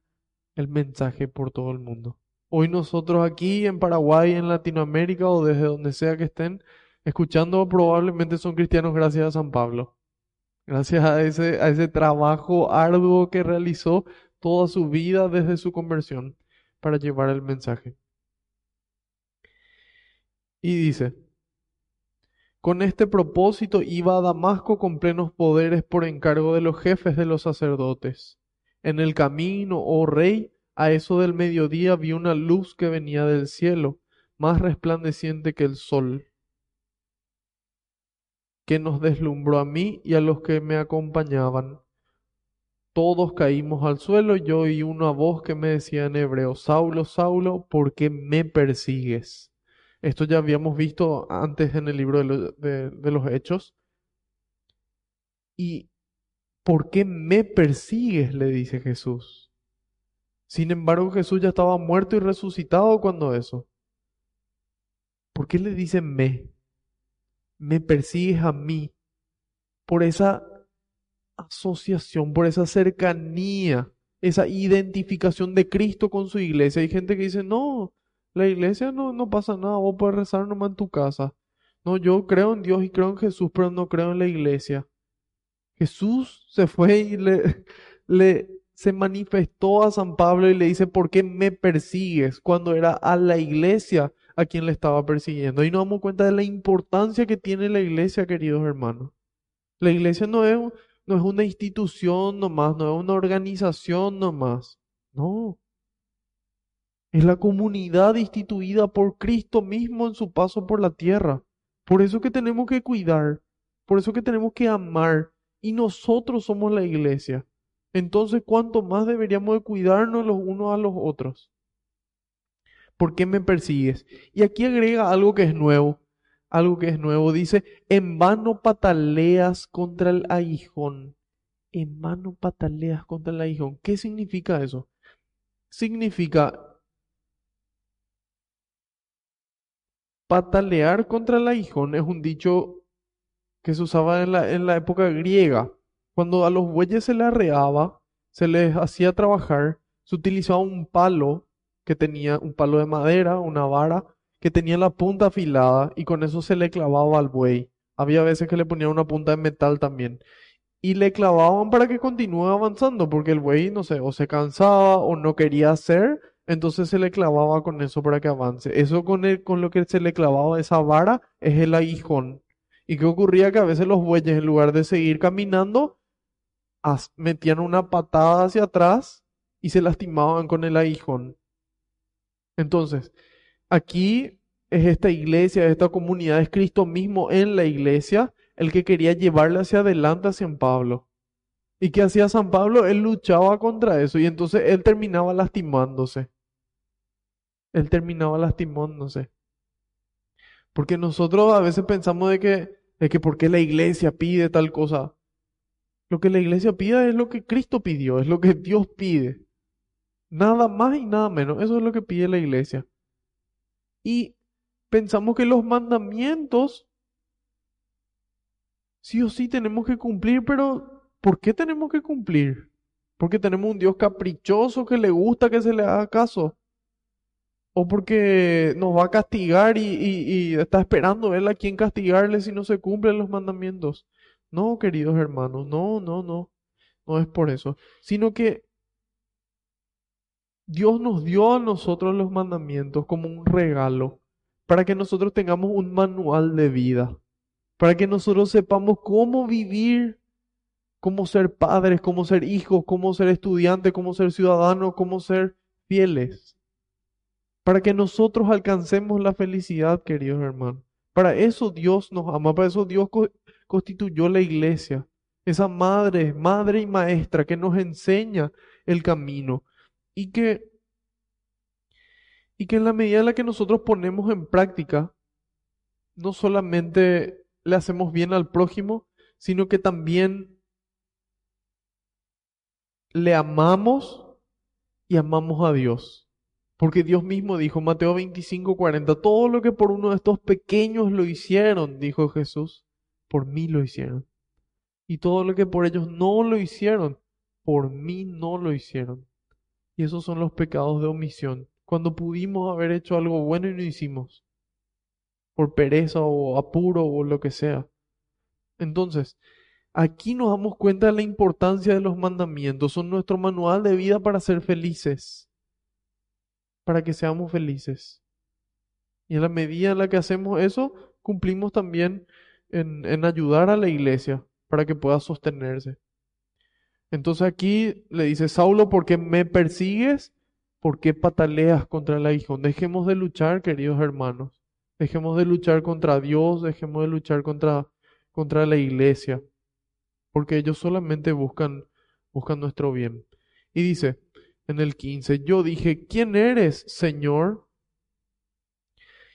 el mensaje por todo el mundo. Hoy nosotros aquí en Paraguay, en Latinoamérica o desde donde sea que estén escuchando, probablemente son cristianos gracias a San Pablo. Gracias a ese, a ese trabajo arduo que realizó toda su vida desde su conversión para llevar el mensaje. Y dice, con este propósito iba a Damasco con plenos poderes por encargo de los jefes de los sacerdotes. En el camino, oh rey, a eso del mediodía vi una luz que venía del cielo, más resplandeciente que el sol, que nos deslumbró a mí y a los que me acompañaban. Todos caímos al suelo y yo oí una voz que me decía en hebreo, Saulo, Saulo, ¿por qué me persigues? Esto ya habíamos visto antes en el libro de, de los Hechos. Y ¿por qué me persigues? le dice Jesús. Sin embargo, Jesús ya estaba muerto y resucitado cuando eso. ¿Por qué le dice me? Me persigues a mí por esa asociación, por esa cercanía, esa identificación de Cristo con su iglesia. Hay gente que dice, no, la iglesia no, no pasa nada, vos puedes rezar nomás en tu casa. No, yo creo en Dios y creo en Jesús, pero no creo en la iglesia. Jesús se fue y le, se manifestó a San Pablo y le dice, ¿por qué me persigues? Cuando era a la iglesia a quien le estaba persiguiendo. Y nos damos cuenta de la importancia que tiene la iglesia, queridos hermanos. La iglesia no es, no es una institución nomás, no es una organización nomás. No. Es la comunidad instituida por Cristo mismo en su paso por la tierra. Por eso que tenemos que cuidar, por eso que tenemos que amar, y nosotros somos la iglesia. Entonces, ¿cuánto más deberíamos de cuidarnos los unos a los otros? ¿Por qué me persigues? Y aquí agrega algo que es nuevo, algo que es nuevo. Dice, en vano pataleas contra el aguijón. En vano pataleas contra el aguijón. ¿Qué significa eso? Significa patalear contra el aguijón es un dicho que se usaba en la, en la época griega. Cuando a los bueyes se les arreaba, se les hacía trabajar, se utilizaba un palo que tenía un palo de madera, una vara, que tenía la punta afilada y con eso se le clavaba al buey. Había veces que le ponían una punta de metal también. Y le clavaban para que continúe avanzando, porque el buey, no sé, o se cansaba o no quería hacer, entonces se le clavaba con eso para que avance. Eso con, el, con lo que se le clavaba esa vara es el aguijón. ¿Y qué ocurría? Que a veces los bueyes, en lugar de seguir caminando, metían una patada hacia atrás y se lastimaban con el aguijón. Entonces, aquí es esta iglesia, esta comunidad, es Cristo mismo en la iglesia el que quería llevarle hacia adelante a San Pablo. ¿Y qué hacía San Pablo? Él luchaba contra eso y entonces él terminaba lastimándose. Él terminaba lastimándose. Porque nosotros a veces pensamos de que, de que por qué la iglesia pide tal cosa. Lo que la iglesia pide es lo que Cristo pidió, es lo que Dios pide. Nada más y nada menos. Eso es lo que pide la iglesia. Y pensamos que los mandamientos sí o sí tenemos que cumplir, pero ¿por qué tenemos que cumplir? Porque tenemos un Dios caprichoso que le gusta que se le haga caso. O porque nos va a castigar y, está esperando él a quien castigarle si no se cumplen los mandamientos. No, queridos hermanos, no, no, no. No es por eso. Sino que Dios nos dio a nosotros los mandamientos como un regalo para que nosotros tengamos un manual de vida, para que nosotros sepamos cómo vivir, cómo ser padres, cómo ser hijos, cómo ser estudiantes, cómo ser ciudadanos, cómo ser fieles, para que nosotros alcancemos la felicidad, queridos hermanos. Para eso Dios nos ama, para eso Dios constituyó la iglesia, esa madre, madre y maestra que nos enseña el camino y que y que en la medida en la que nosotros ponemos en práctica, no solamente le hacemos bien al prójimo, sino que también le amamos y amamos a Dios. Porque Dios mismo dijo, Mateo 25, 40, todo lo que por uno de estos pequeños lo hicieron, dijo Jesús, por mí lo hicieron. Y todo lo que por ellos no lo hicieron, por mí no lo hicieron. Y esos son los pecados de omisión cuando pudimos haber hecho algo bueno y no hicimos, por pereza o apuro o lo que sea. Entonces, aquí nos damos cuenta de la importancia de los mandamientos, son nuestro manual de vida para ser felices, para que seamos felices. Y en la medida en la que hacemos eso, cumplimos también en, ayudar a la iglesia para que pueda sostenerse. Entonces aquí le dice, Saulo, ¿por qué me persigues? ¿Por qué pataleas contra el aguijón? Dejemos de luchar, queridos hermanos. Dejemos de luchar contra Dios, dejemos de luchar contra, contra la iglesia, porque ellos solamente buscan, buscan nuestro bien. Y dice en el 15, yo dije, ¿quién eres, Señor?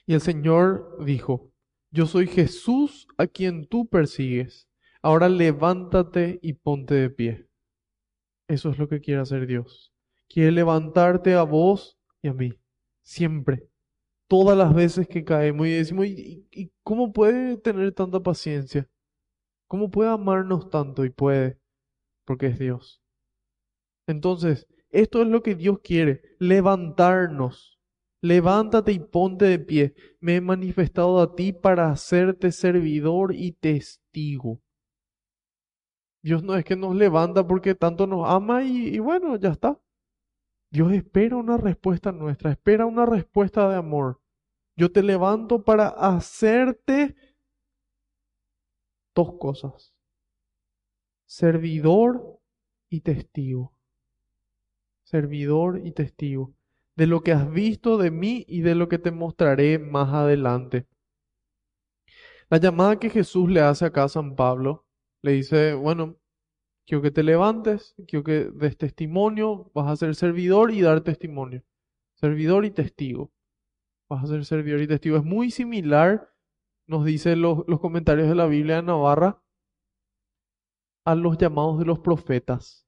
Y el Señor dijo, yo soy Jesús a quien tú persigues. Ahora levántate y ponte de pie. Eso es lo que quiere hacer Dios quiere levantarte a vos y a mí, siempre, todas las veces que caemos y decimos, ¿y, cómo puede tener tanta paciencia? ¿Cómo puede amarnos tanto? Y puede, porque es Dios. Entonces, esto es lo que Dios quiere, levantarnos. Levántate y ponte de pie. Me he manifestado a ti para hacerte servidor y testigo. Dios no es que nos levanta porque tanto nos ama y, y bueno, ya está. Dios espera una respuesta nuestra, espera una respuesta de amor. Yo te levanto para hacerte dos cosas. Servidor y testigo. Servidor y testigo. De lo que has visto de mí y de lo que te mostraré más adelante. La llamada que Jesús le hace acá a San Pablo, le dice, bueno, Quiero que te levantes, quiero que des testimonio, vas a ser servidor y dar testimonio. Servidor y testigo. Vas a ser servidor y testigo. Es muy similar, nos dicen los, comentarios de la Biblia de Navarra, a los llamados de los profetas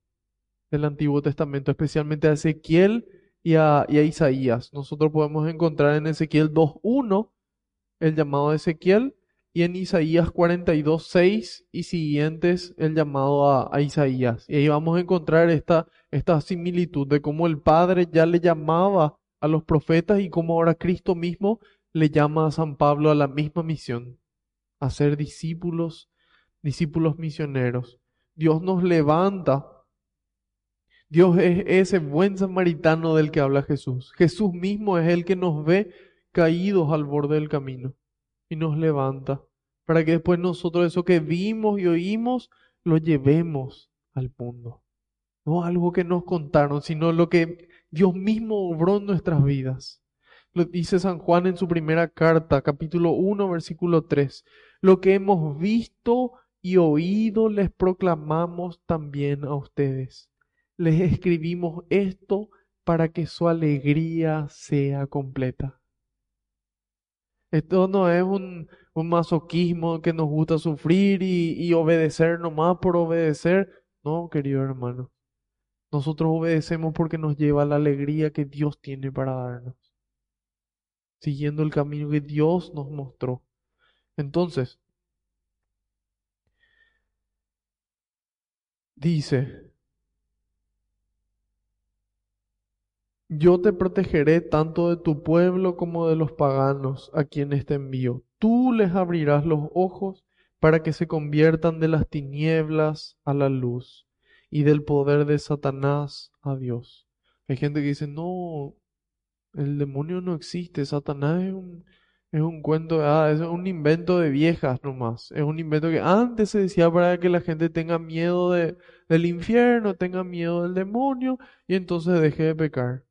del Antiguo Testamento, especialmente a Ezequiel y a, Isaías. Nosotros podemos encontrar en Ezequiel 2.1 el llamado de Ezequiel y en Isaías 42, 6 y siguientes el llamado a, Isaías. Y ahí vamos a encontrar esta, esta similitud de cómo el Padre ya le llamaba a los profetas y cómo ahora Cristo mismo le llama a San Pablo a la misma misión, a ser discípulos, discípulos misioneros. Dios nos levanta. Dios es ese buen samaritano del que habla Jesús. Jesús mismo es el que nos ve caídos al borde del camino y nos levanta, para que después nosotros eso que vimos y oímos lo llevemos al mundo. No algo que nos contaron, sino lo que Dios mismo obró en nuestras vidas. Lo dice San Juan en su primera carta, capítulo 1, versículo 3. Lo que hemos visto y oído les proclamamos también a ustedes. Les escribimos esto para que su alegría sea completa. Esto no es un, masoquismo que nos gusta sufrir y, y obedecer nomás por obedecer. No, querido hermano. Nosotros obedecemos porque nos lleva a la alegría que Dios tiene para darnos. Siguiendo el camino que Dios nos mostró. Entonces, dice, yo te protegeré tanto de tu pueblo como de los paganos a quienes te envío. Tú les abrirás los ojos para que se conviertan de las tinieblas a la luz y del poder de Satanás a Dios. Hay gente que dice, no, el demonio no existe, Satanás es un, es un cuento, ah, es un invento de viejas nomás, es un invento que antes se decía para que la gente tenga miedo de, del infierno, tenga miedo del demonio y entonces deje de pecar.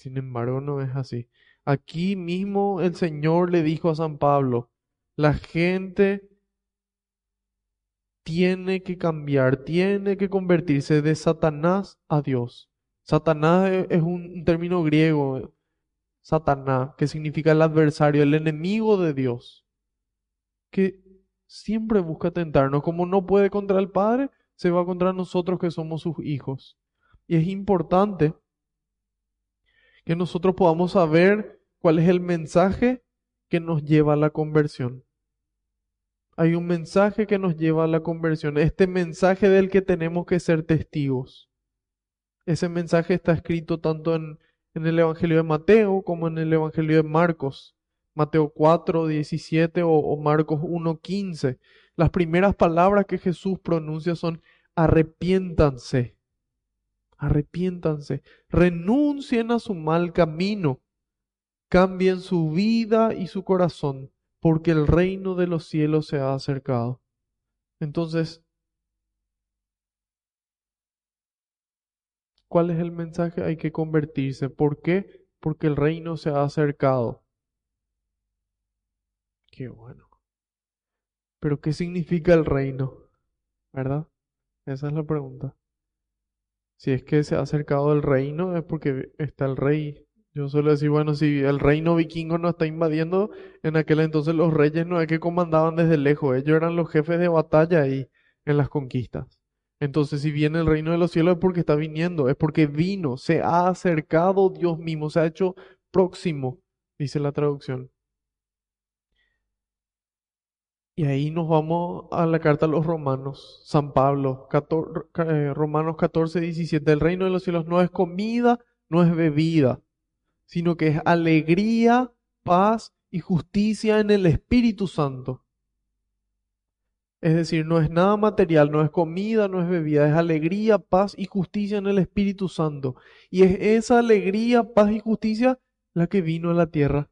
Sin embargo, no es así. Aquí mismo el Señor le dijo a San Pablo, la gente tiene que cambiar, tiene que convertirse de Satanás a Dios. Satanás e, es un término griego, Satanás, que significa el adversario, el enemigo de Dios, que siempre busca tentarnos. Como no puede contra el Padre, se va contra nosotros que somos sus hijos. Y es importante que nosotros podamos saber cuál es el mensaje que nos lleva a la conversión hay un mensaje que nos lleva a la conversión, este mensaje del que tenemos que ser testigos. Ese mensaje está escrito tanto en, el Evangelio de Mateo como en el Evangelio de Marcos. Mateo 4, 17 o, o Marcos 1, 15. Las primeras palabras que Jesús pronuncia son arrepiéntanse, arrepiéntanse, renuncien a su mal camino, cambien su vida y su corazón porque el reino de los cielos se ha acercado. Entonces, ¿cuál es el mensaje? Hay que convertirse. ¿Por qué? Porque el reino se ha acercado. Qué bueno. Pero ¿qué significa el reino? ¿Verdad? Esa es la pregunta. Si es que se ha acercado el reino es porque está el rey yo suelo decir, bueno, si el reino vikingo nos está invadiendo, en aquel entonces los reyes no es que comandaban desde lejos, ellos eran los jefes de batalla ahí en las conquistas. Entonces, si viene el reino de los cielos es porque está viniendo, es porque vino, se ha acercado Dios mismo, se ha hecho próximo, dice la traducción. Y ahí nos vamos a la carta a los romanos, San Pablo, eh, Romanos 14, 17. El reino de los cielos no es comida, no es bebida sino que es alegría, paz y justicia en el Espíritu Santo. Es decir, no es nada material, no es comida, no es bebida, es alegría, paz y justicia en el Espíritu Santo. Y es esa alegría, paz y justicia la que vino a la tierra.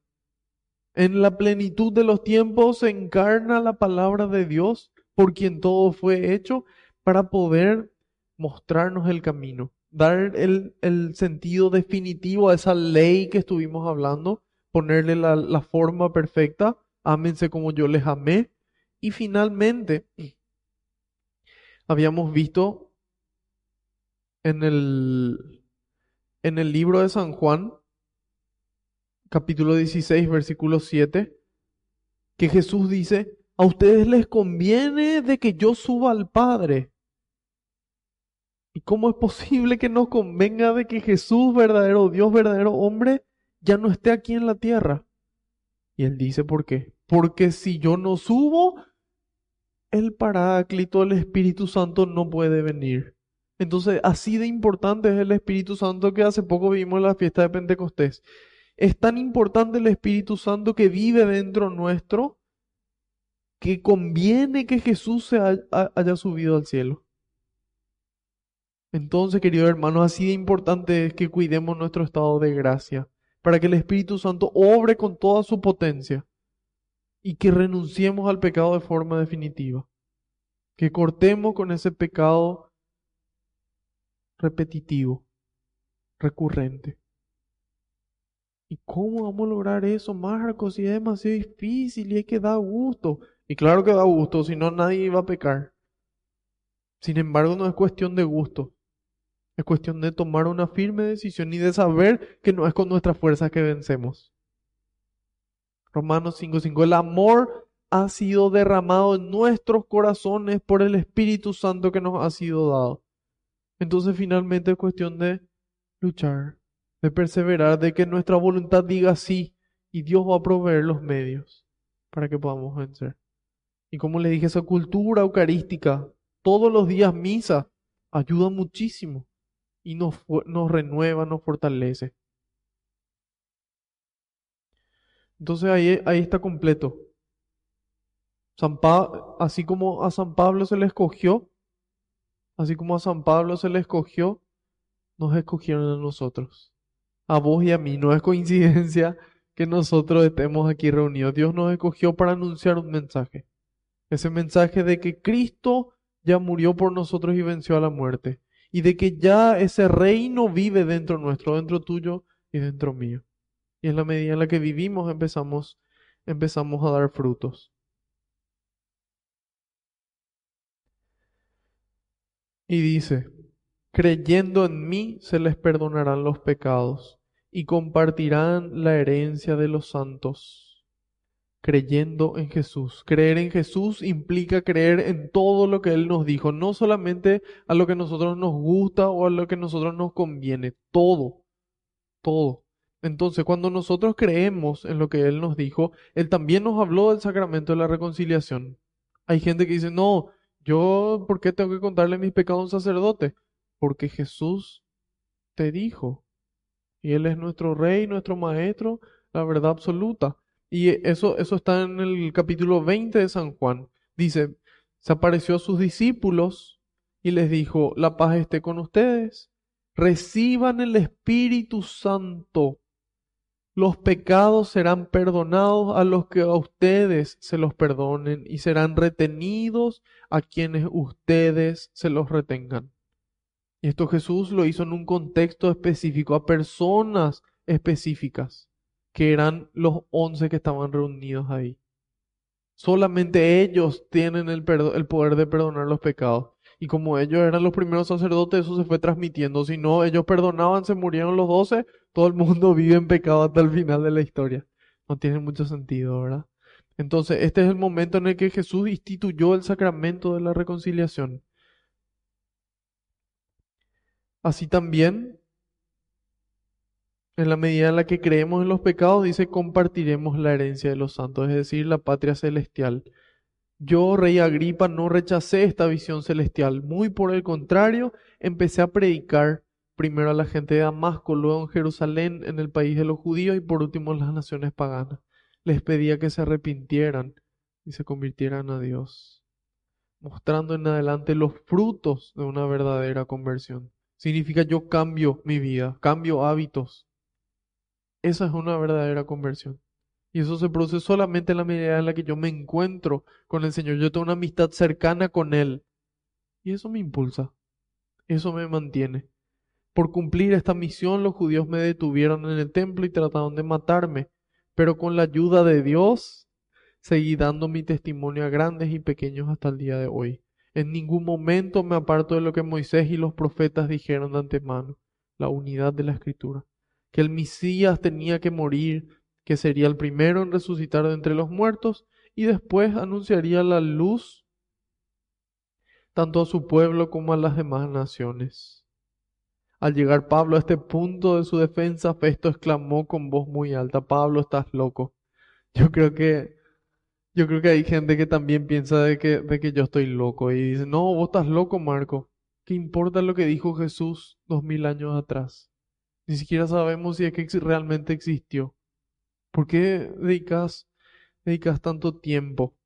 En la plenitud de los tiempos se encarna la palabra de Dios, por quien todo fue hecho, para poder mostrarnos el camino dar el, sentido definitivo a esa ley que estuvimos hablando, ponerle la, forma perfecta, ámense como yo les amé. Y finalmente, habíamos visto en el, en el libro de San Juan, capítulo 16, versículo 7, que Jesús dice, a ustedes les conviene de que yo suba al Padre, ¿Y cómo es posible que nos convenga de que Jesús, verdadero Dios, verdadero hombre, ya no esté aquí en la tierra? Y él dice, ¿por qué? Porque si yo no subo, el Paráclito, el Espíritu Santo no puede venir. Entonces, así de importante es el Espíritu Santo que hace poco vimos en la fiesta de Pentecostés. Es tan importante el Espíritu Santo que vive dentro nuestro que conviene que Jesús se haya subido al cielo. Entonces, queridos hermanos, así de importante es que cuidemos nuestro estado de gracia, para que el Espíritu Santo obre con toda su potencia y que renunciemos al pecado de forma definitiva, que cortemos con ese pecado repetitivo, recurrente. ¿Y cómo vamos a lograr eso, Marcos? Si es demasiado difícil y hay que dar gusto. Y claro que da gusto, si no nadie va a pecar. Sin embargo, no es cuestión de gusto, es cuestión de tomar una firme decisión y de saber que no es con nuestra fuerza que vencemos. Romanos 5:5. El amor ha sido derramado en nuestros corazones por el Espíritu Santo que nos ha sido dado. Entonces finalmente es cuestión de luchar, de perseverar, de que nuestra voluntad diga sí y Dios va a proveer los medios para que podamos vencer. Y como le dije, esa cultura eucarística todos los días misa ayuda muchísimo y nos, nos renueva, nos fortalece. Entonces ahí, ahí está completo. San así como a San Pablo se le escogió, así como a San Pablo se le escogió, nos escogieron a nosotros. A vos y a mí. No es coincidencia *laughs* que nosotros estemos aquí reunidos. Dios nos escogió para anunciar un mensaje. Ese mensaje de que Cristo ya murió por nosotros y venció a la muerte. Y de que ya ese reino vive dentro nuestro, dentro tuyo y dentro mío. Y en la medida en la que vivimos empezamos, empezamos a dar frutos. Y dice, creyendo en mí se les perdonarán los pecados y compartirán la herencia de los santos creyendo en Jesús. Creer en Jesús implica creer en todo lo que Él nos dijo, no solamente a lo que nosotros nos gusta o a lo que nosotros nos conviene, todo, todo. Entonces, cuando nosotros creemos en lo que Él nos dijo, Él también nos habló del sacramento de la reconciliación. Hay gente que dice, no, yo, ¿por qué tengo que contarle mis pecados a un sacerdote? Porque Jesús te dijo. Y Él es nuestro Rey, nuestro Maestro, la verdad absoluta. Y eso, eso está en el capítulo 20 de San Juan. Dice, se apareció a sus discípulos y les dijo, la paz esté con ustedes. Reciban el Espíritu Santo. Los pecados serán perdonados a los que a ustedes se los perdonen y serán retenidos a quienes ustedes se los retengan. Y esto Jesús lo hizo en un contexto específico, a personas específicas que eran los once que estaban reunidos ahí. Solamente ellos tienen el, poder de perdonar los pecados. Y como ellos eran los primeros sacerdotes, eso se fue transmitiendo. Si no, ellos perdonaban, se murieron los doce, todo el mundo *laughs* vive en pecado hasta el final de la historia. No tiene mucho sentido, ¿verdad? Entonces, este es el momento en el que Jesús instituyó el sacramento de la reconciliación. Así también en la medida en la que creemos en los pecados, dice, compartiremos la herencia de los santos, es decir, la patria celestial. Yo, rey Agripa, no rechacé esta visión celestial. Muy por el contrario, empecé a predicar primero a la gente de Damasco, luego en Jerusalén, en el país de los judíos y por último en las naciones paganas. Les pedía que se arrepintieran y se convirtieran a Dios, mostrando en adelante los frutos de una verdadera conversión. Significa yo cambio mi vida, cambio hábitos, esa es una verdadera conversión. Y eso se produce solamente en la medida en la que yo me encuentro con el Señor. Yo tengo una amistad cercana con Él. Y eso me impulsa. Eso me mantiene. Por cumplir esta misión, los judíos me detuvieron en el templo y trataron de matarme. Pero con la ayuda de Dios, seguí dando mi testimonio a grandes y pequeños hasta el día de hoy. En ningún momento me aparto de lo que Moisés y los profetas dijeron de antemano, la unidad de la escritura que el Mesías tenía que morir, que sería el primero en resucitar de entre los muertos y después anunciaría la luz tanto a su pueblo como a las demás naciones. Al llegar Pablo a este punto de su defensa, Festo exclamó con voz muy alta, Pablo, estás loco. Yo creo que yo creo que hay gente que también piensa de que, de que yo estoy loco y dice, no, vos estás loco, Marco. ¿Qué importa lo que dijo Jesús dos mil años atrás? Ni siquiera sabemos si es que realmente existió. ¿Por qué dedicas, dedicas tanto tiempo?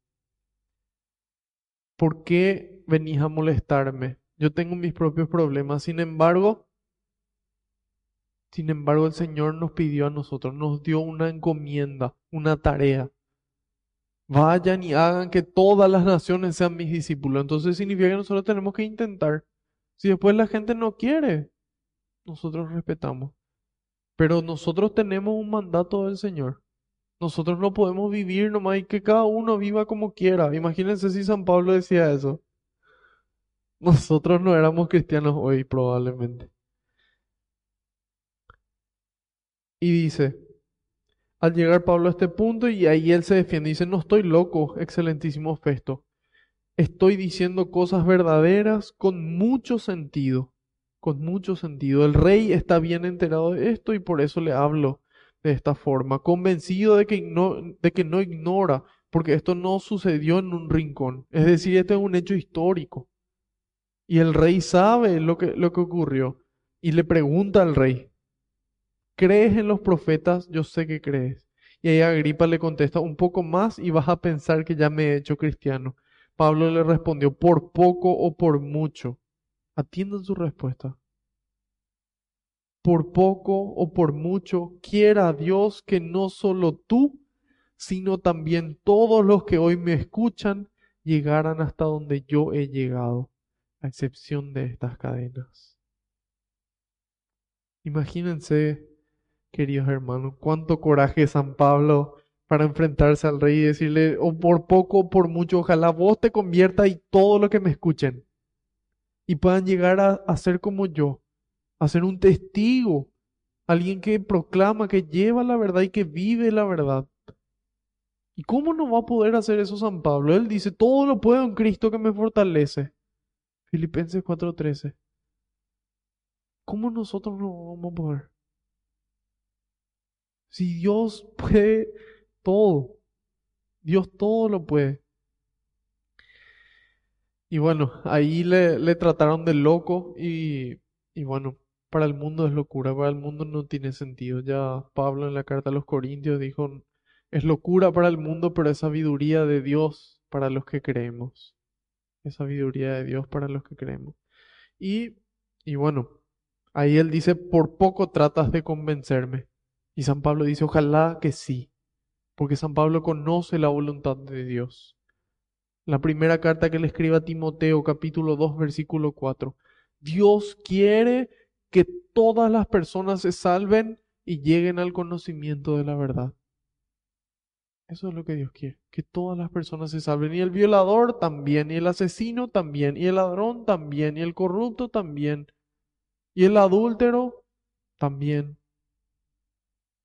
¿Por qué venís a molestarme? Yo tengo mis propios problemas. Sin embargo, sin embargo, el Señor nos pidió a nosotros, nos dio una encomienda, una tarea. Vayan y hagan que todas las naciones sean mis discípulos. Entonces significa que nosotros tenemos que intentar. Si después la gente no quiere, nosotros respetamos. Pero nosotros tenemos un mandato del Señor. Nosotros no podemos vivir nomás y que cada uno viva como quiera. Imagínense si San Pablo decía eso. Nosotros no éramos cristianos hoy probablemente. Y dice, al llegar Pablo a este punto y ahí él se defiende, dice, no estoy loco, excelentísimo Festo. Estoy diciendo cosas verdaderas con mucho sentido con mucho sentido. El rey está bien enterado de esto y por eso le hablo de esta forma, convencido de que, no, de que no ignora, porque esto no sucedió en un rincón. Es decir, este es un hecho histórico. Y el rey sabe lo que, lo que ocurrió y le pregunta al rey, ¿crees en los profetas? Yo sé que crees. Y ahí Agripa le contesta, un poco más y vas a pensar que ya me he hecho cristiano. Pablo le respondió, por poco o por mucho. Atiendan su respuesta. Por poco o por mucho, quiera Dios que no solo tú, sino también todos los que hoy me escuchan llegaran hasta donde yo he llegado, a excepción de estas cadenas. Imagínense, queridos hermanos, cuánto coraje San Pablo para enfrentarse al rey y decirle, o por poco o por mucho, ojalá vos te conviertas y todo lo que me escuchen y puedan llegar a, a ser como yo, a ser un testigo, alguien que proclama, que lleva la verdad y que vive la verdad. ¿Y cómo no va a poder hacer eso San Pablo? Él dice, todo lo puedo en Cristo que me fortalece. Filipenses 4:13. ¿Cómo nosotros no vamos a poder? Si Dios puede todo, Dios todo lo puede. Y bueno, ahí le, le trataron de loco y, y bueno, para el mundo es locura, para el mundo no tiene sentido. Ya Pablo en la carta a los Corintios dijo, es locura para el mundo, pero es sabiduría de Dios para los que creemos. Es sabiduría de Dios para los que creemos. Y, y bueno, ahí él dice, por poco tratas de convencerme. Y San Pablo dice, ojalá que sí, porque San Pablo conoce la voluntad de Dios. La primera carta que le escribe a Timoteo, capítulo 2, versículo 4. Dios quiere que todas las personas se salven y lleguen al conocimiento de la verdad. Eso es lo que Dios quiere, que todas las personas se salven. Y el violador también, y el asesino también, y el ladrón también, y el corrupto también, y el adúltero también.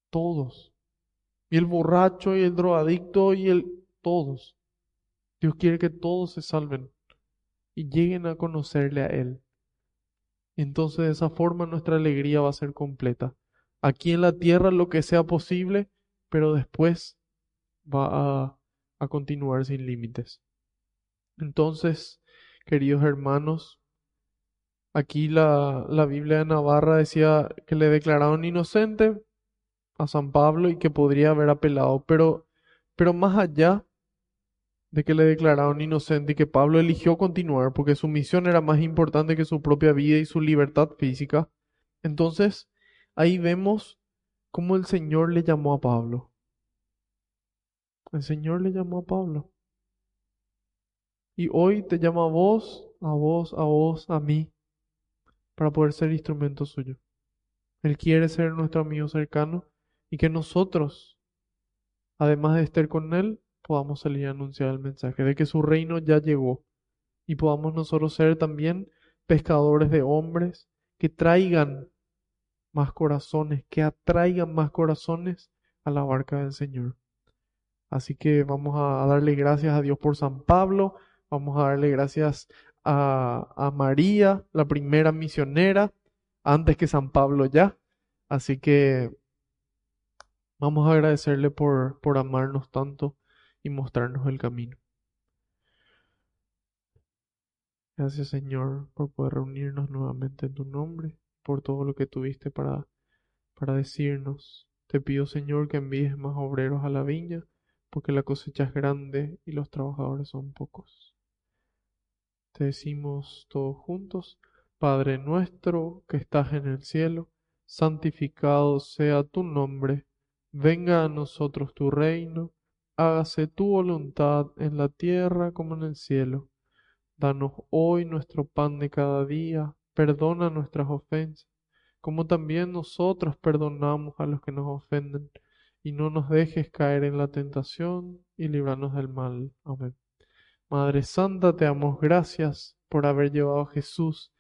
Todos. Y el borracho, y el drogadicto, y el... Todos. Dios quiere que todos se salven y lleguen a conocerle a Él. Entonces de esa forma nuestra alegría va a ser completa. Aquí en la tierra lo que sea posible, pero después va a, continuar sin límites. Entonces, queridos hermanos, aquí la, la Biblia de Navarra decía que le declararon inocente a San Pablo y que podría haber apelado, pero, pero más allá de que le declararon inocente y que Pablo eligió continuar porque su misión era más importante que su propia vida y su libertad física, entonces ahí vemos cómo el Señor le llamó a Pablo. El Señor le llamó a Pablo. Y hoy te llama a vos, a vos, a vos, a mí, para poder ser instrumento suyo. Él quiere ser nuestro amigo cercano y que nosotros, además de estar con Él, podamos salir a anunciar el mensaje de que su reino ya llegó y podamos nosotros ser también pescadores de hombres que traigan más corazones, que atraigan más corazones a la barca del Señor. Así que vamos a darle gracias a Dios por San Pablo, vamos a darle gracias a, a María, la primera misionera, antes que San Pablo ya. Así que vamos a agradecerle por, por amarnos tanto y mostrarnos el camino. Gracias Señor por poder reunirnos nuevamente en tu nombre, por todo lo que tuviste para, para decirnos. Te pido Señor que envíes más obreros a la viña porque la cosecha es grande y los trabajadores son pocos. Te decimos todos juntos, Padre nuestro que estás en el cielo, santificado sea tu nombre, venga a nosotros tu reino, hágase tu voluntad en la tierra como en el cielo. Danos hoy nuestro pan de cada día, perdona nuestras ofensas, como también nosotros perdonamos a los que nos ofenden y no nos dejes caer en la tentación y librarnos del mal. Amén. Madre Santa, te damos gracias por haber llevado a Jesús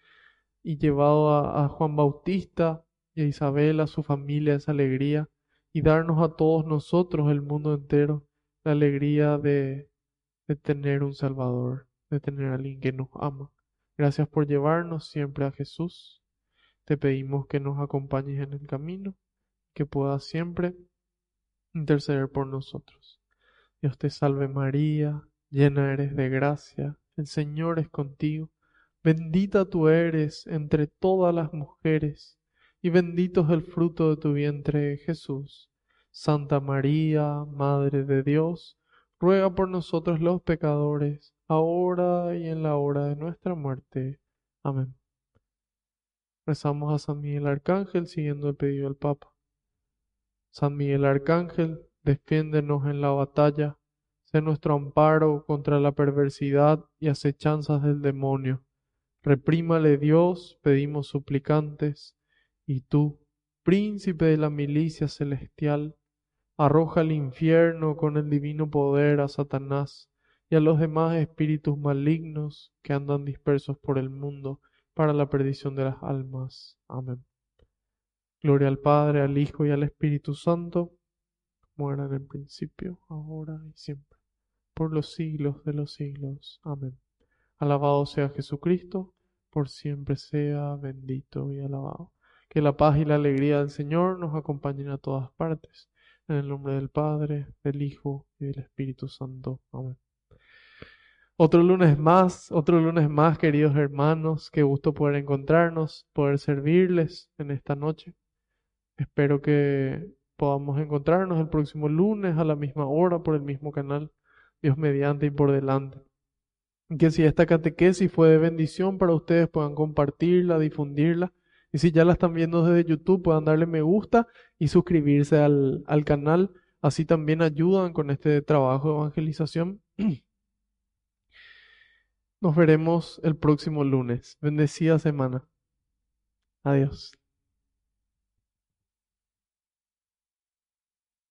y llevado a, Juan Bautista y a Isabel, a su familia, esa alegría y darnos a todos nosotros, el mundo entero, la alegría de, de tener un Salvador, de tener a alguien que nos ama. Gracias por llevarnos siempre a Jesús. Te pedimos que nos acompañes en el camino, que puedas siempre interceder por nosotros. Dios te salve María, llena eres de gracia, el Señor es contigo. Bendita tú eres entre todas las mujeres, y bendito es el fruto de tu vientre, Jesús. Santa María, Madre de Dios, ruega por nosotros los pecadores, ahora y en la hora de nuestra muerte. Amén. Rezamos a San Miguel Arcángel siguiendo el pedido del Papa. San Miguel Arcángel, defiéndenos en la batalla, sé nuestro amparo contra la perversidad y acechanzas del demonio Reprímale Dios, pedimos suplicantes, y tú, príncipe de la milicia celestial, arroja al infierno con el divino poder a Satanás y a los demás espíritus malignos que andan dispersos por el mundo para la perdición de las almas. Amén. Gloria al Padre, al Hijo y al Espíritu Santo, como era en el principio, ahora y siempre, por los siglos de los siglos. Amén. Alabado sea Jesucristo por siempre sea bendito y alabado. Que la paz y la alegría del Señor nos acompañen a todas partes. En el nombre del Padre, del Hijo y del Espíritu Santo. Amén. Otro lunes más, otro lunes más, queridos hermanos. Qué gusto poder encontrarnos, poder servirles en esta noche. Espero que podamos encontrarnos el próximo lunes a la misma hora por el mismo canal. Dios mediante y por delante que si esta catequesis fue de bendición para ustedes, puedan compartirla, difundirla. Y si ya la están viendo desde YouTube, puedan darle me gusta y suscribirse al, al canal. Así también ayudan con este trabajo de evangelización. *clears throat* Nos veremos el próximo lunes. Bendecida semana. Adiós.